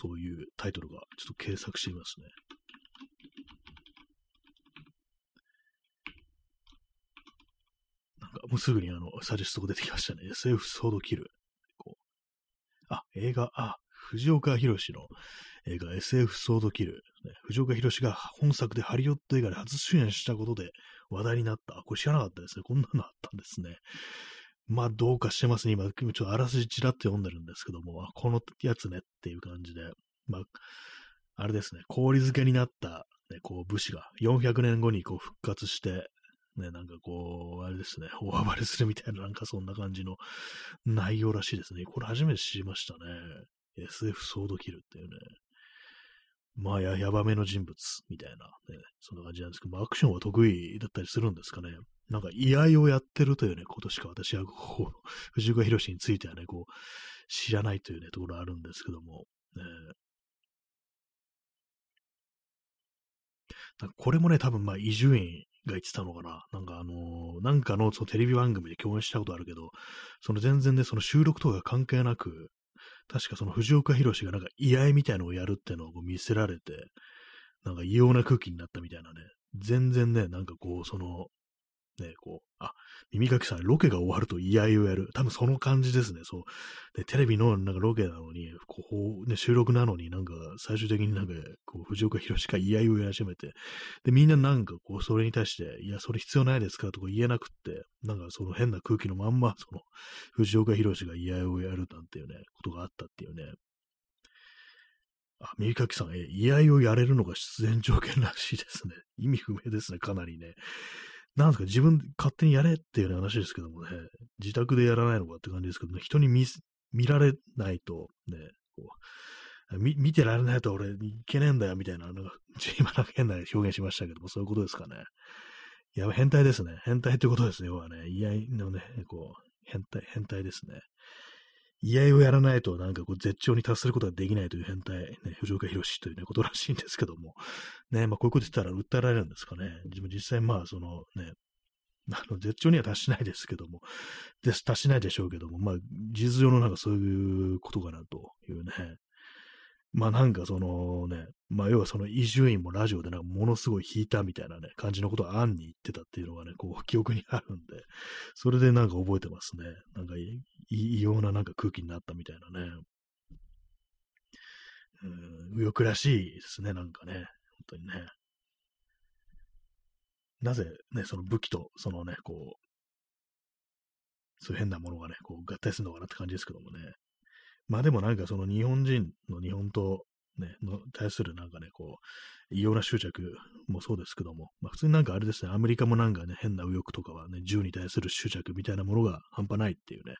そういうタイトルが。ちょっと検索してみますね。なんかもうすぐにあの、サジェストが出てきましたね。SF ソードキル。こうあ、映画、あ、藤岡弘の映画 SF ソードキル、藤岡弘が本作でハリウッド映画で初主演したことで話題になった。これ知らなかったですね。こんなのあったんですね。まあ、どうかしてますね。今、ちょっとあらすじちらっと読んでるんですけども、このやつねっていう感じで、まあ、あれですね、氷漬けになった、ね、こう武士が400年後にこう復活して、ね、なんかこう、あれですね、大暴れするみたいな、なんかそんな感じの内容らしいですね。これ初めて知りましたね。SF ソードキルっていうね。まあや、やばめの人物みたいな、ね、そんな感じなんですけど、まあアクションは得意だったりするんですかね。なんか、居合をやってるというね、ことしか私は、こう、藤岡弘についてはね、こう、知らないというね、ところあるんですけども、ね、これもね、多分まあ、伊集院が言ってたのかな。なんかあのー、なんかのそのテレビ番組で共演したことあるけど、その全然ね、その収録とか関係なく、確かその藤岡弘がなんか居合みたいのをやるってのを見せられて、なんか異様な空気になったみたいなね。全然ね、なんかこう、その、ね、こう、あ、耳かきさん、ロケが終わると居合をやる。多分その感じですね。そう。で、テレビのなんかロケなのに、こう、ね、収録なのになんか最終的になんか、こう、藤岡弘が居合をやり始めて、で、みんななんかこう、それに対して、いや、それ必要ないですかとか言えなくって、なんかその変な空気のまんま、その、藤岡弘が居合をやるなんていうね、ことがあったっていうね。あ、耳かきさん、え、居合をやれるのが出演条件らしいですね。意味不明ですね、かなりね。なんですか、自分勝手にやれっていう話ですけどもね、自宅でやらないのかって感じですけどね、人に見見られないと、ね、こう見見てられないと俺いけねえんだよみたいな、なんか、今なんか変な表現しましたけども、そういうことですかね。いや、変態ですね。変態ってことですね。要はね、いやのね、こう、変態、変態ですね。居合をやらないと、なんかこう、絶頂に達することができないという変態、ね、藤岡弘というね、ことらしいんですけども、ね、まあ、こういうこと言ったら訴えられるんですかね。自分実際、まあ、そのね、あの、絶頂には達しないですけども、です、達しないでしょうけども、まあ、事実上のなんかそういうことかなというね、まあなんかそのね、まあ要はその伊集院もラジオでなんかものすごい弾いたみたいなね、感じのことを案に言ってたっていうのがね、こう 記憶にあるんで、それでなんか覚えてますね。なんか異様ななんか空気になったみたいなね。うん、右翼らしいですね、なんかね。本当にね。なぜね、その武器と、そのね、こう、そういう変なものがね、こう合体するのかなって感じですけどもね。まあでもなんかその日本人の日本とね、の対するなんかね、こう、異様な執着もそうですけども、まあ普通になんかあれですね、アメリカもなんかね、変な右翼とかはね、銃に対する執着みたいなものが半端ないっていうね、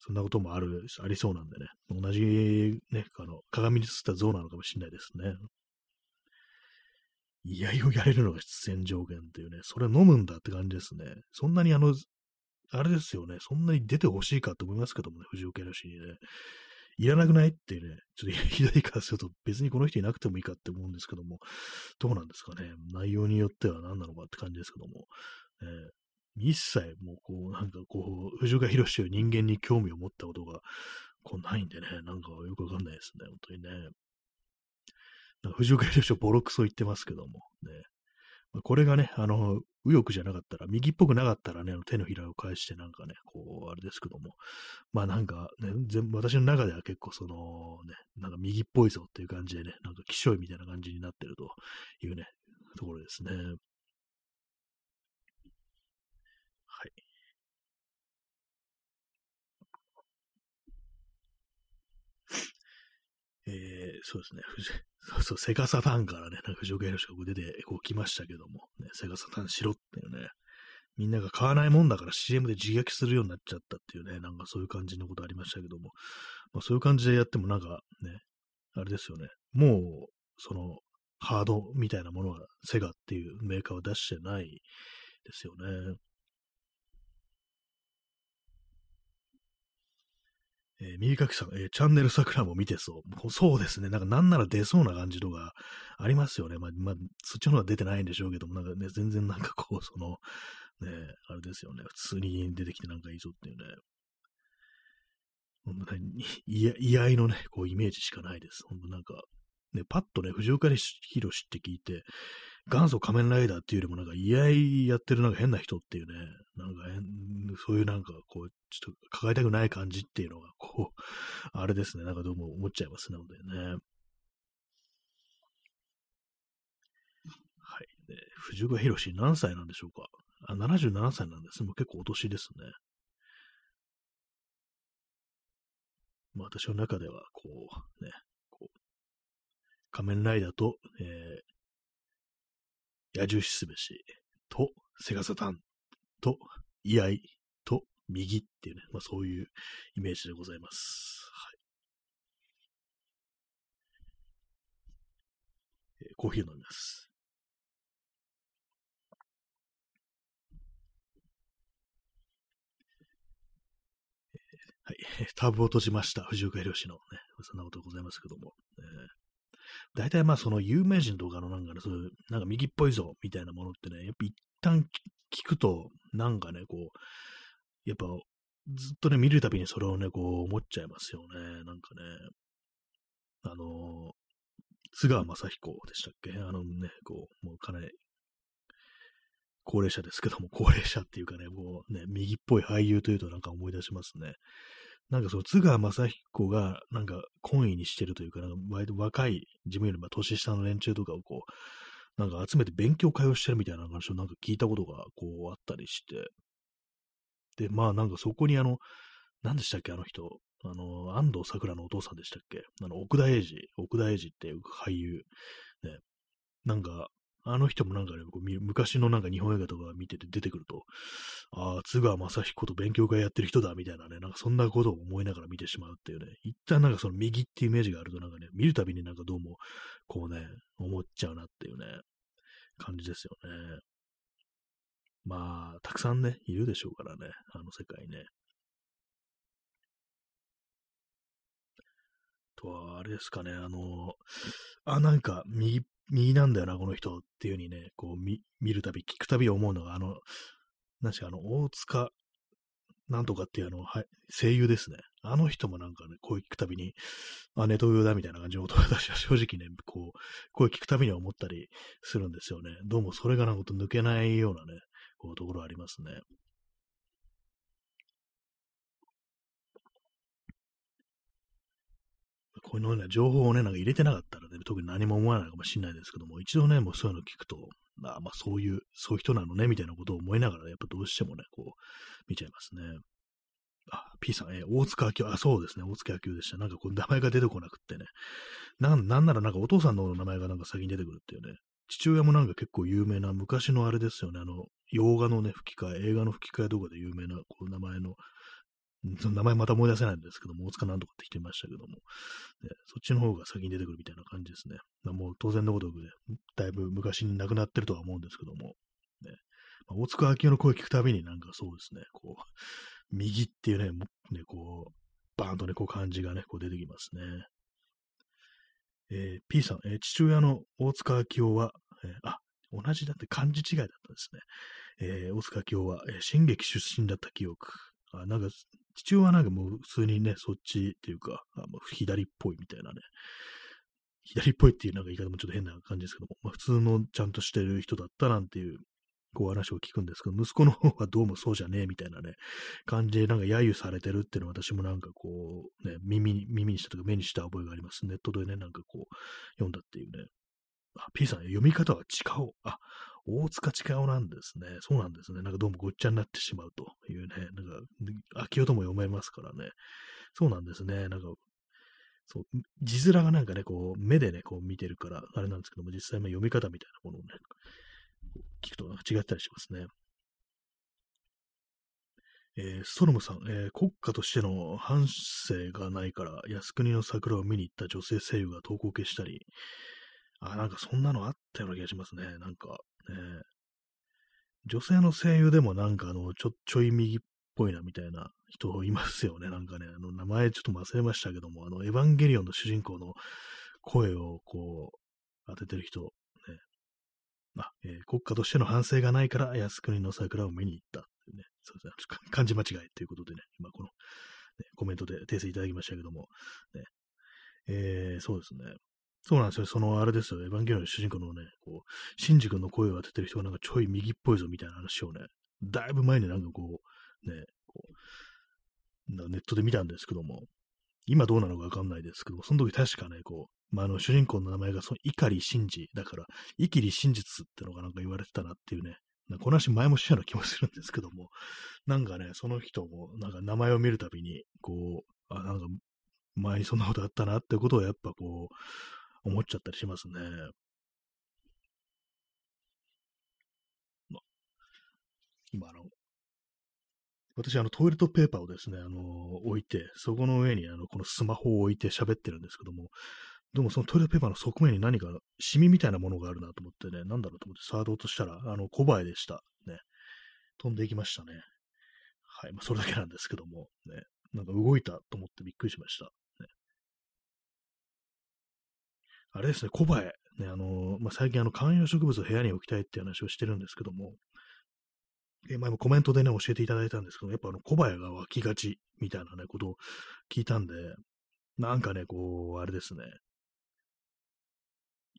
そんなこともある、ありそうなんでね、同じね、あの、鏡に映った像なのかもしれないですね。いやいをやれるのが出演条件っていうね、それ飲むんだって感じですね。そんなにあの、あれですよね、そんなに出てほしいかと思いますけどもね、藤岡氏にね。いらなくない？っていうね、ちょっとひどいからすると別にこの人いなくてもいいかって思うんですけども、どうなんですかね？内容によっては何なのかって感じですけども、えー、一切もうこう、なんかこう、藤岡弘という人間に興味を持ったことが、こうないんでね、なんかよくわかんないですね、本当にね。藤岡弘をボロクソ言ってますけども、ね。これがね、あの、右翼じゃなかったら、右っぽくなかったらね、手のひらを返してなんかね、こう、あれですけども、まあなんかね、全私の中では結構そのね、なんか右っぽいぞっていう感じでね、なんか気象いみたいな感じになってるというね、ところですね。はい。えー、そうですね。そうそう、セガサタンからね、なんか藤岡弘が出てこう来ましたけども、ね、セガサタンしろっていうね、みんなが買わないもんだから CM で自虐するようになっちゃったっていうね、なんかそういう感じのことありましたけども、まあ、そういう感じでやってもなんかね、あれですよね、もう、その、ハードみたいなものはセガっていうメーカーは出してないですよね。えー、右かきさん、えー、チャンネル桜も見てそう。そうですね。なんかなんなら出そうな感じとかありますよね。まあ、まあ、そっちの方は出てないんでしょうけども、なんかね、全然なんかこう、その、ね、あれですよね。普通に出てきてなんかいいぞっていうね。本当に、居合のね、こう、イメージしかないです。本当なんか、ね、パッとね、藤岡弘って聞いて、元祖仮面ライダーっていうよりもなんか、居合やってるなんか変な人っていうね、なんか、そういうなんかこう、ちょっと抱えたくない感じっていうのが、こう、あれですね、なんかどうも思っちゃいますね、ほんでね。はい。で、藤岡弘何歳なんでしょうかあ、77歳なんです。もう結構お年ですね。まあ私の中では、こう、ね、こう、仮面ライダーと、えー、野獣しすべし、と、セガサタン、と、居合、と、右っていうね、まあそういうイメージでございます。はい。えー、コーヒーを飲みます。はい。タブを閉じました。藤岡弘のね、そんなことございますけども。えー、大体まあその有名人とかのなんかね、そういう、なんか右っぽいぞ、みたいなものってね、やっぱ一旦聞くと、なんかね、こう、やっぱずっとね、見るたびにそれをね、こう思っちゃいますよね。なんかね、あの津川雅彦でしたっけ？あのね、こう、もうかなり高齢者ですけども、高齢者っていうかね、もうね、右っぽい俳優というとなんか思い出しますね。なんかその津川雅彦がなんか懇意にしてるというか、なんか割と若い自分よりも年下の連中とかをこう、なんか集めて勉強会をしてるみたいな話をなんか聞いたことがこうあったりして、で、まあなんかそこにあの、何でしたっけ、あの人、あの、安藤桜のお父さんでしたっけ。あの、奥田英二、奥田英二っていう俳優、ね、なんか、あの人もなんかね、昔のなんか日本映画とか見てて出てくると、ああ、津川雅彦と勉強会やってる人だ、みたいなね、なんかそんなことを思いながら見てしまうっていうね、一旦なんかその右っていうイメージがあるとなんかね、見るたびになんかどうも、こうね、思っちゃうなっていうね、感じですよね。まあ、たくさんね、いるでしょうからね、あの世界ね。とは、あれですかね、あの、あ、なんか、右っ、右なんだよな、この人っていう風にね、こう見、るたび、聞くたび思うのが、あの、なんし、あの、大塚、なんとかっていうあの、はい、声優ですね。あの人もなんかね、声聞くたびに、あ、ネトウヨだみたいな感じの音私は正直ね、こう、声聞くたびに思ったりするんですよね。どうもそれがなんか抜けないようなね、こう、ところありますね。こういうのね、情報をね、なんか入れてなかったらね、特に何も思わないかもしれないですけども、一度ね、もうそういうの聞くと、まあまあそういう、そういう人なのね、みたいなことを思いながら、やっぱどうしてもね、こう、見ちゃいますね。あ、P さん、え、大塚明夫、あ、そうですね、大塚明夫でした。なんかこう、名前が出てこなくってね。なん、なんならなんかお父さんの名前がなんか先に出てくるっていうね。父親もなんか結構有名な、昔のあれですよね、あの、洋画のね、吹き替え、映画の吹き替えとかで有名な、こう、名前のその名前また思い出せないんですけども、大塚なんとかって来てましたけども、ね、そっちの方が先に出てくるみたいな感じですね。まあ、もう当然のごとくね、だいぶ昔に亡くなってるとは思うんですけども、ねまあ、大塚明夫の声聞くたびになんかそうですね、こう、右っていうね、ねこう、バーンとね、こう感じがね、こう出てきますね。えー、P さん、えー、父親の大塚明夫は、えー、あ、同じだって漢字違いだったんですね。えー、大塚明夫は、えー、新劇出身だった記憶。あなんか、父親はなんかもう普通にね、そっちっていうか、あまあ、左っぽいみたいなね。左っぽいっていうなんか言い方もちょっと変な感じですけども、まあ、普通のちゃんとしてる人だったなんていう、こう話を聞くんですけど、息子の方はどうもそうじゃねえみたいなね、感じでなんか揶揄されてるっていうのは私もなんかこう、ね、耳に、耳にしたとか目にした覚えがあります。ネットでね、なんかこう、読んだっていうね。あ、P さん、読み方は違う。あ、大塚違うなんですね。そうなんですね。なんかどうもごっちゃになってしまうというね。なんか、秋代とも読めますからね。そうなんですね。なんか、そう、字面がなんかね、こう、目でね、こう見てるから、あれなんですけども、実際の読み方みたいなものをね、聞くと違ったりしますね。えー、ストロムさん、えー、国家としての反省がないから、靖国の桜を見に行った女性声優が投稿消したり、あ、なんかそんなのあったような気がしますね。なんか、ね、女性の声優でもなんかあの、ちょ、ちょい右っぽいなみたいな人いますよね。なんかね、あの、名前ちょっと忘れましたけども、あの、エヴァンゲリオンの主人公の声をこう、当ててる人、ね。あ、えー、国家としての反省がないから、靖国の桜を見に行ったね。そうですね。漢字間違いということでね、今この、ね、コメントで訂正いただきましたけども、ね。えー、そうですね。そうなんですよ。そのあれですよ。エヴァンゲリオンの主人公のね、こう、シンジ君の声を当ててる人がなんかちょい右っぽいぞみたいな話をね、だいぶ前になんかこう、ね、こう、ネットで見たんですけども、今どうなのかわかんないですけども、その時確かね、こう、まあ、あの、主人公の名前がその碇真治だから、イキリ真実ってのがなんか言われてたなっていうね、この話前もしたような気もするんですけども、なんかね、その人も、なんか名前を見るたびに、こう、あ、なんか前にそんなことあったなってことをやっぱこう、思っちゃったりしますね。ま、今あの、私、あの、トイレットペーパーをですね、あの、置いて、そこの上に、あの、このスマホを置いて喋ってるんですけども、どうもそのトイレットペーパーの側面に何かシミみたいなものがあるなと思ってね、なんだろうと思って触ろうとしたら、あの、小バエでした。ね。飛んでいきましたね。はい。まあ、それだけなんですけども、ね。なんか動いたと思ってびっくりしました。あれですね、小バエ。ね、あのまあ、最近あの観葉植物を部屋に置きたいって話をしてるんですけども、え前もコメントでね、教えていただいたんですけど、やっぱあの小バエが湧きがちみたいなね、ことを聞いたんで、なんかね、こう、あれですね、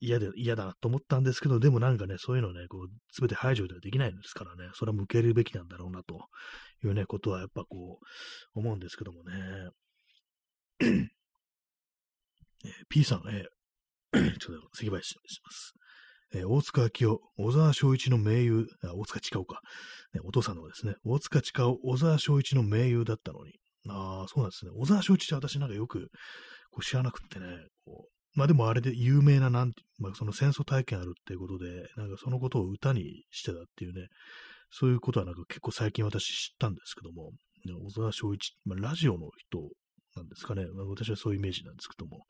嫌で、嫌だなと思ったんですけど、でもなんかね、そういうのね、こう、すべて排除ではできないんですからね、それは向けるべきなんだろうな、というね、ことはやっぱこう、思うんですけどもね。え、P さん、え、ちょっと咳林します。えー、大塚明夫、小沢昭一の盟友、あ大塚近夫か、ね、お父さんのですね、大塚近夫、小沢昭一の盟友だったのに、ああ、そうなんですね。小沢昭一って私なんかよくこう知らなくってね、こうまあでもあれで有名ななんて、まあその戦争体験あるっていうことで、なんかそのことを歌にしてたっていうね、そういうことはなんか結構最近私知ったんですけども、小沢昭一、まあラジオの人なんですかね、まあ、私はそういうイメージなんですけども、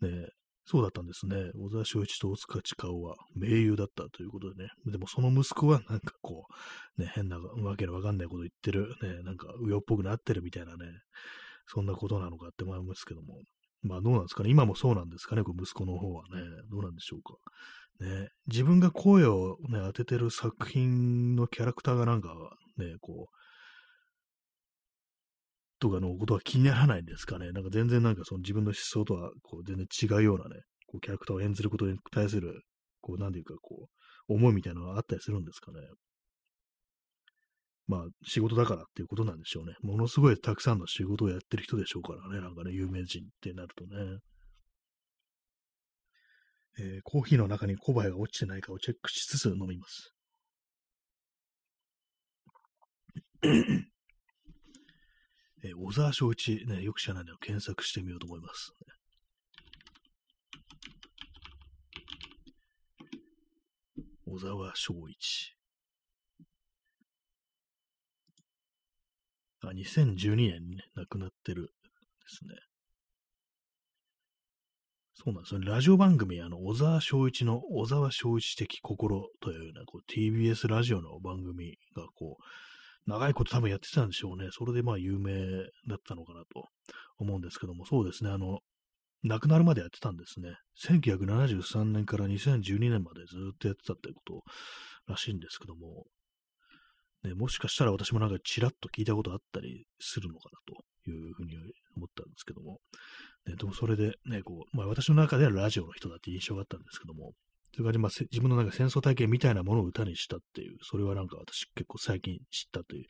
ね、そうだったんですね。小沢昭一と大塚千顔は盟友だったということでね。でもその息子はなんかこう、ね、変なわけのわかんないこと言ってる、ね、なんか上っぽくなってるみたいなね、そんなことなのかって思いますけども。まあどうなんですかね。今もそうなんですかね。こう息子の方はね。どうなんでしょうか。ね。自分が声をね、当ててる作品のキャラクターがなんかね、こう、とかのことは気にならないんですかね。なんか全然なんかその自分の思想とはこう全然違うようなね、こうキャラクターを演ずることに対する、こうなんていうかこう、思いみたいなのがあったりするんですかね。まあ、仕事だからっていうことなんでしょうね。ものすごいたくさんの仕事をやってる人でしょうからね。なんかね、有名人ってなるとね。えー、コーヒーの中に小林が落ちてないかをチェックしつつ飲みます。えー、小沢昭一、ね、よく知らないのを検索してみようと思います。小沢昭一。あ、2012年にね、亡くなってるですね。そうなんですよ、ね。ラジオ番組、あの、小沢昭一の小沢昭一的心というような、こう、TBS ラジオの番組が、こう、長いこと多分やってたんでしょうね。それでまあ有名だったのかなと思うんですけども、そうですね、あの、亡くなるまでやってたんですね。1973年から2012年までずっとやってたってことらしいんですけども、ね、もしかしたら私もなんかちらっと聞いたことあったりするのかなというふうに思ったんですけども、ね、でもそれでね、こう、まあ私の中ではラジオの人だって印象があったんですけども、それからまあ自分のなんか戦争体験みたいなものを歌にしたっていう、それはなんか私結構最近知ったという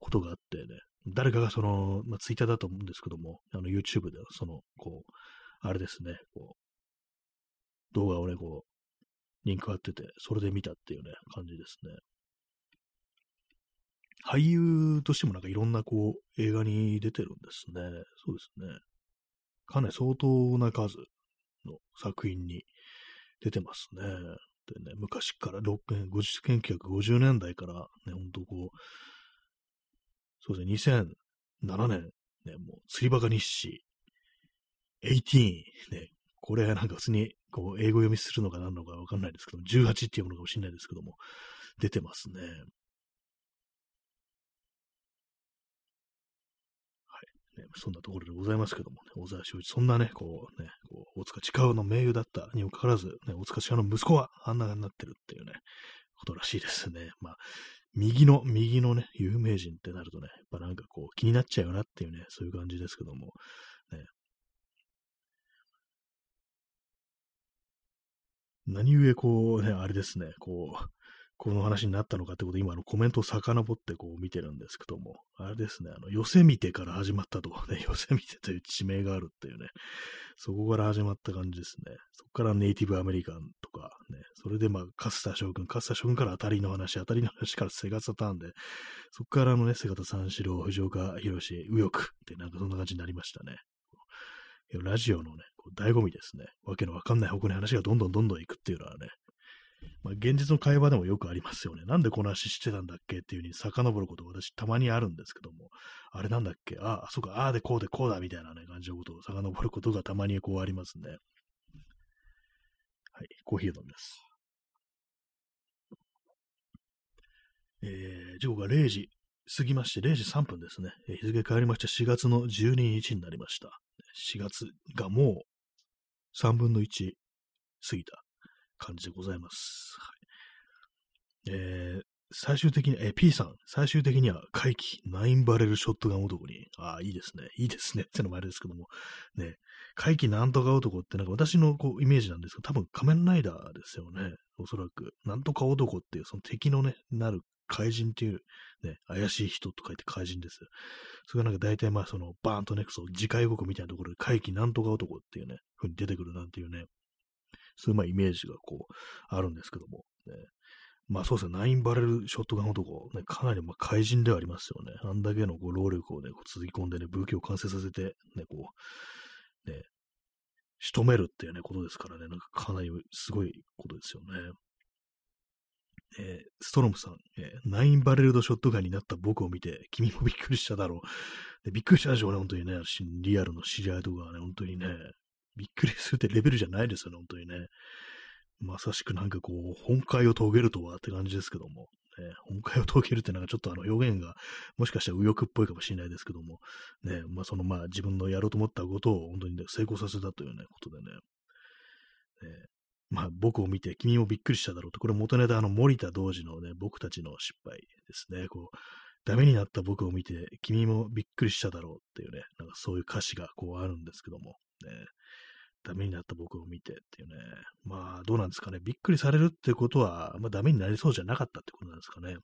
ことがあってね、誰かがその、まあツイッターだと思うんですけども、あの YouTube ではその、こう、あれですね、こう、動画をね、こう、リンク貼ってて、それで見たっていうね、感じですね。俳優としてもなんかいろんなこう映画に出てるんですね。そうですね。かなり相当な数の作品に出てますね。でね、昔から6 1950年代からね、ほんとこう、そうですね、2007年、ね、もう釣りバカ日誌、18、ね、これなんか普通にこう英語読みするのか何のかわかんないですけど、18っていうものかもしれないですけども、出てますね。ね、そんなところでございますけどもね、小沢昭一、そんなね、こうね、こう大塚近夫の名誉だったにもかかわらず、ね、大塚近夫の息子はあんなになってるっていうね、ことらしいですね。まあ、右の、右のね、有名人ってなるとね、やっぱなんかこう気になっちゃうよなっていうね、そういう感じですけども、ね。何故こうね、あれですね、こう、この話になったのかってことで、今のコメントを遡ってこう見てるんですけども、あれですね、あの、ヨセミテから始まったとね、ヨセミテという地名があるっていうね、そこから始まった感じですね。そこからネイティブアメリカンとかね、それでまあ、カスタ将軍、カスタ将軍から当たりの話、当たりの話からセガサターンで、そこからあのね、セガタ三四郎、藤岡弘、右翼ってなんかそんな感じになりましたね。ラジオのね、こう醍醐味ですね。わけのわかんない方向に話がどんどんどんどん行くっていうのはね、まあ、現実の会話でもよくありますよね。なんでこの話してたんだっけっていう風に遡ること私たまにあるんですけども、あれなんだっけ？ああ、そうか、ああでこうでこうだみたいなね、感じのことを遡ることがたまにこうありますね。はい、コーヒーを飲みます。えー、時刻が0時過ぎまして、0時3分ですね。日付変わりまして4月の12日になりました。4月がもう3分の1過ぎた感じでございます。はい、えー、最終的に、え P さん、最終的には回帰、9バレルショットガン男に、ああ、いいですね、いいですね、ってのもあれですけども、ね、回帰なんとか男ってなんか私のこうイメージなんですけど、多分仮面ライダーですよね、おそらく。なんとか男っていう、その敵のね、なる怪人っていう、ね、怪しい人と書いて怪人です。それがなんか大体まあそのバーンとね、そう、次回国みたいなところで回帰なんとか男っていうね、ふうに出てくるなんていうね、そういうまあイメージがこう、あるんですけども、ね、まあそうですね、ナインバレルショットガン男、ね、かなりまあ怪人ではありますよね。あんだけのこう労力をね、こう続き込んでね、武器を完成させて、ね、こう、ね、仕留めるっていうね、ことですからね、なんかかなりすごいことですよね。えー、ストロムさん、えー、ナインバレルドショットガンになった僕を見て、君もびっくりしただろう。びっくりしたでしょうね、本当にね。リアルの知り合いとかね、本当にね、びっくりするってレベルじゃないですよね、本当にね。まさしくなんかこう、本会を遂げるとはって感じですけども、ね、本会を遂げるってなんかちょっとあの表現がもしかしたら右翼っぽいかもしれないですけども、ね、まあそのまあ自分のやろうと思ったことを本当に、ね、成功させたというね、ことでね、ねまあ僕を見て君もびっくりしただろうと、これ元ネタあの森田同時のね、僕たちの失敗ですね、こう、ダメになった僕を見て君もびっくりしただろうっていうね、なんかそういう歌詞がこうあるんですけども、ね、ダメになった僕を見てっていうね。まあ、どうなんですかね。びっくりされるってことは、まあ、ダメになりそうじゃなかったってことなんですかね。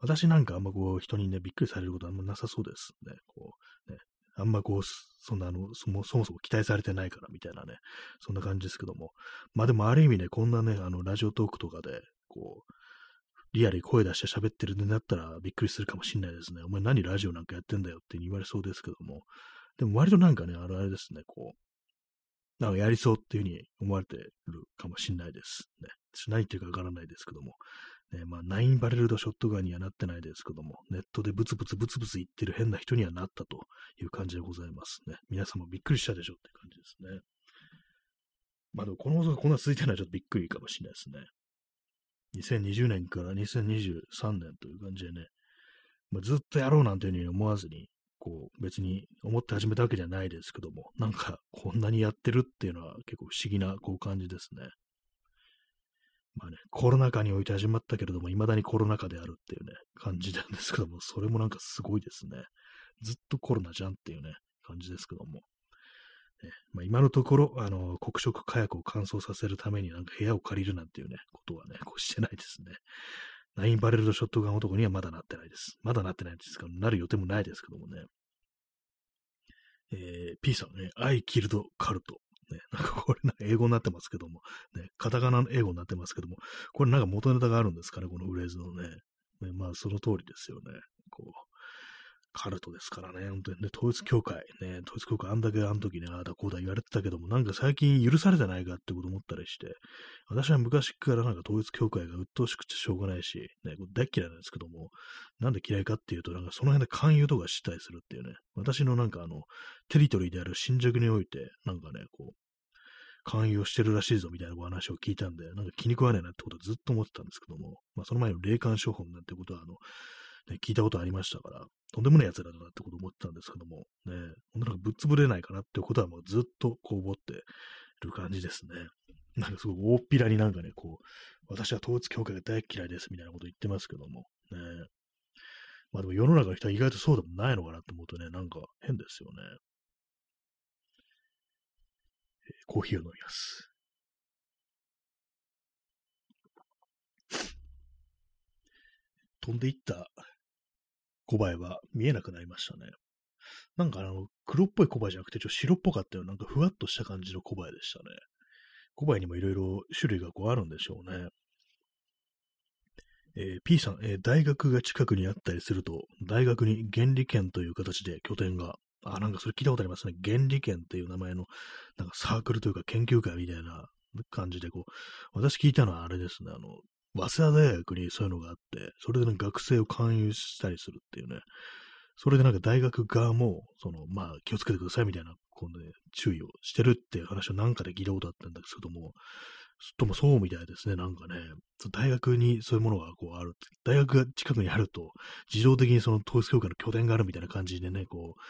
私なんかあんまこう、人にね、びっくりされることはあんまなさそうですね。こう、ね。あんまこう、そんなあの、そもそも期待されてないからみたいなね。そんな感じですけども。まあでもある意味ね、こんなね、あの、ラジオトークとかで、こう、リアルに声出して喋ってるんだったらびっくりするかもしんないですね。お前何ラジオなんかやってんだよって言われそうですけども。でも割となんかね、あれあれですね、こう、なんかやりそうっていうふうに思われてるかもしれないです。ね。何言ってるかわからないですけども。ね、まあ、ナインバレルドショットガンにはなってないですけども、ネットでブツブツブツブツ言ってる変な人にはなったという感じでございますね。皆様びっくりしたでしょって感じですね。まあでもこの放送がこんな続いてるのはちょっとびっくりかもしれないですね。2020年から2023年という感じでね、まあ、ずっとやろうなんていうふうに思わずに、こう、別に思って始めたわけじゃないですけども、なんか、こんなにやってるっていうのは結構不思議な、こう、感じですね。まあね、コロナ禍において始まったけれども、未だにコロナ禍であるっていうね、感じなんですけども、それもなんかすごいですね。ずっとコロナじゃんっていうね、感じですけども。ねまあ、今のところ、あの、黒色火薬を乾燥させるためになんか部屋を借りるなんていうね、ことはね、こうしてないですね。ナインバレルドショットガン男にはまだなってないです。まだなってないんですか、なる予定もないですけどもね。えー、P さんね、I killed カルト。ね、なんかこれな英語になってますけども、ね、カタカナの英語になってますけども、これなんか元ネタがあるんですかね、このフレーズのね。ねまあ、その通りですよね。こう、カルトですからね、本当にね、統一教会、ね、統一教会あんだけあの時ね、ああだこうだ言われてたけども、なんか最近許されてないかってこと思ったりして、私は昔からなんか統一教会が鬱陶しくてしょうがないし、ね、大嫌いなんですけども、なんで嫌いかっていうと、なんかその辺で勧誘とかしたりするっていうね、私のなんかあの、テリトリーである新宿において、なんかね、こう、勧誘をしてるらしいぞみたいなお話を聞いたんで、なんか気に食わねえなってことはずっと思ってたんですけども、まあその前の霊感商法なんてことは、あの、ね、聞いたことありましたから、とんでもない奴らだなってこと思ってたんですけども、ね、ほんとなんかぶっ潰れないかなってことはもうずっとこう思ってる感じですね。なんかすごく大っぴらになんかね、こう、私は統一教会が大嫌いですみたいなこと言ってますけども、ね。まあでも世の中の人は意外とそうでもないのかなって思うとね、なんか変ですよね。えコーヒーを飲みます。飛んでいった小バエは見えなくなりましたね。なんかあの、黒っぽい小バエじゃなくて、ちょっと白っぽかったような、んかふわっとした感じの小バエでしたね。小バエにもいろいろ種類がこうあるんでしょうね。えー、P さん、えー、大学が近くにあったりすると、大学に原理研という形で拠点が、あ、なんかそれ聞いたことありますね。原理研っていう名前の、なんかサークルというか研究会みたいな感じで、こう、私聞いたのはあれですね、あの、早稲田大学にそういうのがあって、それで、ね、学生を勧誘したりするっていうね、それでなんか大学側も、その、まあ、気をつけてくださいみたいな、こうね、注意をしてるっていう話をなんかで聞いたことあったんですけども、ともそうみたいですね、なんかね、大学にそういうものがこうある、大学が近くにあると、自動的にその統一教会の拠点があるみたいな感じでね、こう、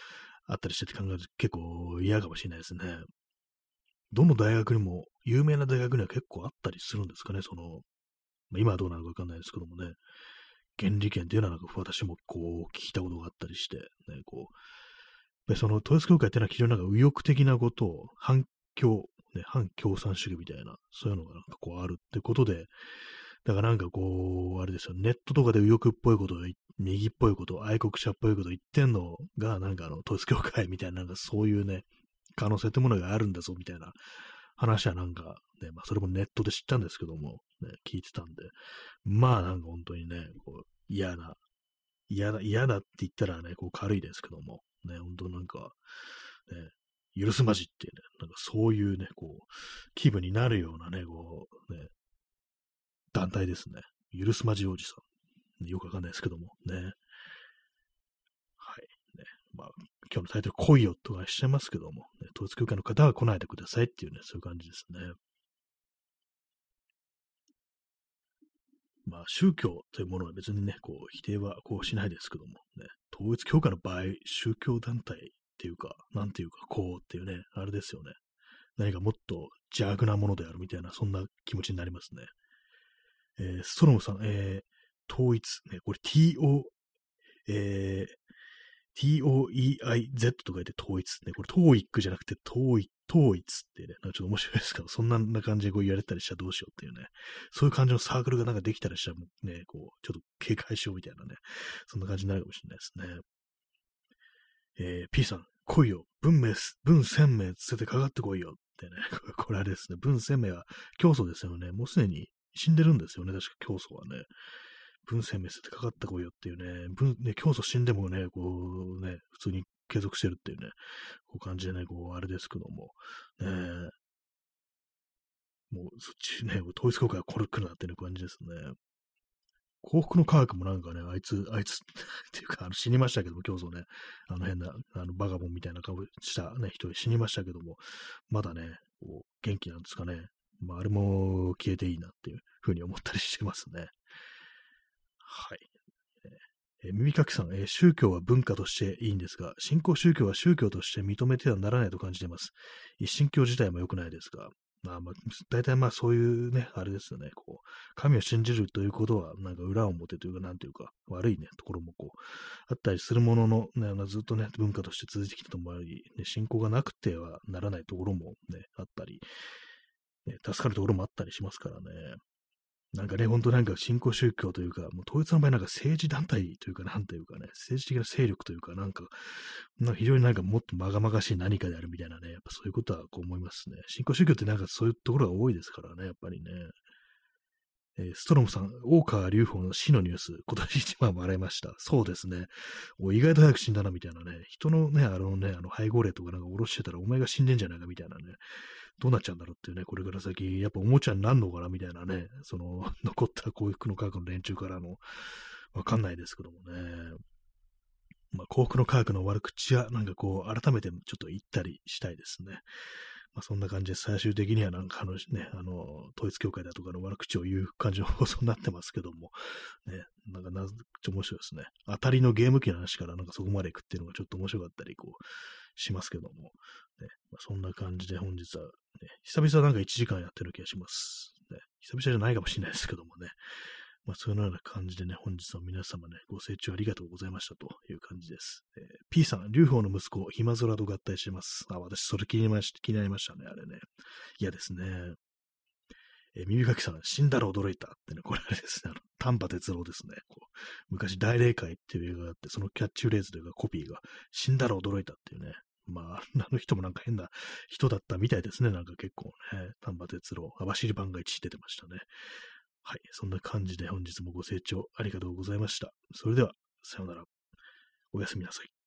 あったりしてって考えると結構嫌かもしれないですね。どの大学にも、有名な大学には結構あったりするんですかね、その、まあ、今はどうなのかわかんないですけどもね、原理権っていうのはなんか私もこう聞いたことがあったりして、ね、こう、その統一教会っていうのは非常になんか右翼的なことを反共、ね、反共産主義みたいな、そういうのがなんかこうあるってことで、だからなんかこう、あれですよ、ネットとかで右翼っぽいこと、右っぽいこと、愛国者っぽいこと言ってんのが、なんかあの、統一教会みたいな、なんかそういうね、可能性ってものがあるんだぞ、みたいな話はなんか、ね、まあそれもネットで知ったんですけども、ね、聞いてたんで、まあなんか本当にね、こう嫌な、嫌だ、嫌だって言ったらね、こう軽いですけども、ね、本当なんか、ね、許すまじっていうね、なんかそういうね、こう、気分になるようなね、こう、ね、団体ですね。許すまじおじさん。よくわかんないですけども、ね。まあ、今日のタイトル、来いよとはしてますけども、ね、統一教会の方は来ないでくださいっていうね、そういう感じですね。まあ、宗教というものは別にね、こう、否定はこうしないですけども、ね、統一教会の場合、宗教団体っていうか、なんていうか、こうっていうね、あれですよね。何かもっと邪悪なものであるみたいな、そんな気持ちになりますね。えー、ストロムさん、えー、統一、ね、これ TO、えー、TOEIZ と書いて統一ね。これ TOEIC じゃなくて統一、統一ってね、なんかちょっと面白いですけど、そんな感じでこう言われたりしたらどうしようっていうね、そういう感じのサークルがなんかできたりしたらね、こう、ちょっと警戒しようみたいなね、そんな感じになるかもしれないですね。えー、P さん、来いよ。文明、文鮮明つってかかってこいよってね、これあれですね、文鮮明は教祖ですよね。もうすでに死んでるんですよね、確か教祖はね。文鮮明ってかかってこいよっていうね、文、ね、教祖死んでもね、こうね、普通に継続してるっていうね、こう感じでね、こう、あれですけども、ね、もうそっちね、統一教会はこれ来るなっていう感じですね。幸福の科学もなんかね、あいつ、あいつ っていうか、あの死にましたけども、教祖ね、あの変な、あのバガボンみたいな顔したね、人死にましたけども、まだね、こう元気なんですかね。まあ、あれも消えていいなっていうふうに思ったりしてますね。はい。えー、耳かきさん、えー、宗教は文化としていいんですが、信仰宗教は宗教として認めてはならないと感じています。一神教自体も良くないですが、まあまあ、大体まあそういうね、あれですよね、こう、神を信じるということは、なんか裏表というか、なんというか、悪いね、ところもこう、あったりするものの、ね、ずっとね、文化として続いてきたともあり、ね、信仰がなくてはならないところもね、あったり、ね、助かるところもあったりしますからね。なんかね、ほんとなんか新興宗教というか、もう統一の場合なんか政治団体というか、なんというかね、政治的な勢力というか、なんか、なんか非常になんかもっとまがまがしい何かであるみたいなね、やっぱそういうことはこう思いますね。新興宗教ってなんかそういうところが多いですからね、やっぱりね。えー、ストロムさん、大川隆法の死のニュース、今年一番笑いました。そうですね。お意外と早く死んだな、みたいなね。人のね、あのね、あの配合例とかなんか下ろしてたら、お前が死んでんじゃないか、みたいなね。どうなっちゃうんだろうっていうね、これから先、やっぱおもちゃになるのかなみたいなね、その、残った幸福の科学の連中からの、わかんないですけどもね。まあ、幸福の科学の悪口は、なんかこう、改めてちょっと言ったりしたいですね。まあ、そんな感じで最終的にはなんかあのね、あの、統一教会だとかの悪口を言う感じの放送になってますけども、ね、なんかな、ちょっと面白いですね。当たりのゲーム機の話からなんかそこまで行くっていうのがちょっと面白かったり、こう、しますけども、ねまあ、そんな感じで本日は、ね、久々なんか1時間やってる気がします。ね、久々じゃないかもしれないですけどもね。まあ、そのような感じでね、本日は皆様ね、ご清聴ありがとうございましたという感じです。えー、P さん、劉邦の息子、暇空と合体してます。あ、私、それ気になりました、気になりましたね、あれね。嫌ですね。えー、耳かきさん、死んだら驚いたってね、これあれですね、あの、丹波哲郎ですね。こう昔、大霊界っていう映画があって、そのキャッチフレーズというかコピーが、死んだら驚いたっていうね。まあ、あの人もなんか変な人だったみたいですね。なんか結構ね、丹波哲郎、網走番外地出てましたね。はい。そんな感じで本日もご清聴ありがとうございました。それでは、さようなら。おやすみなさい。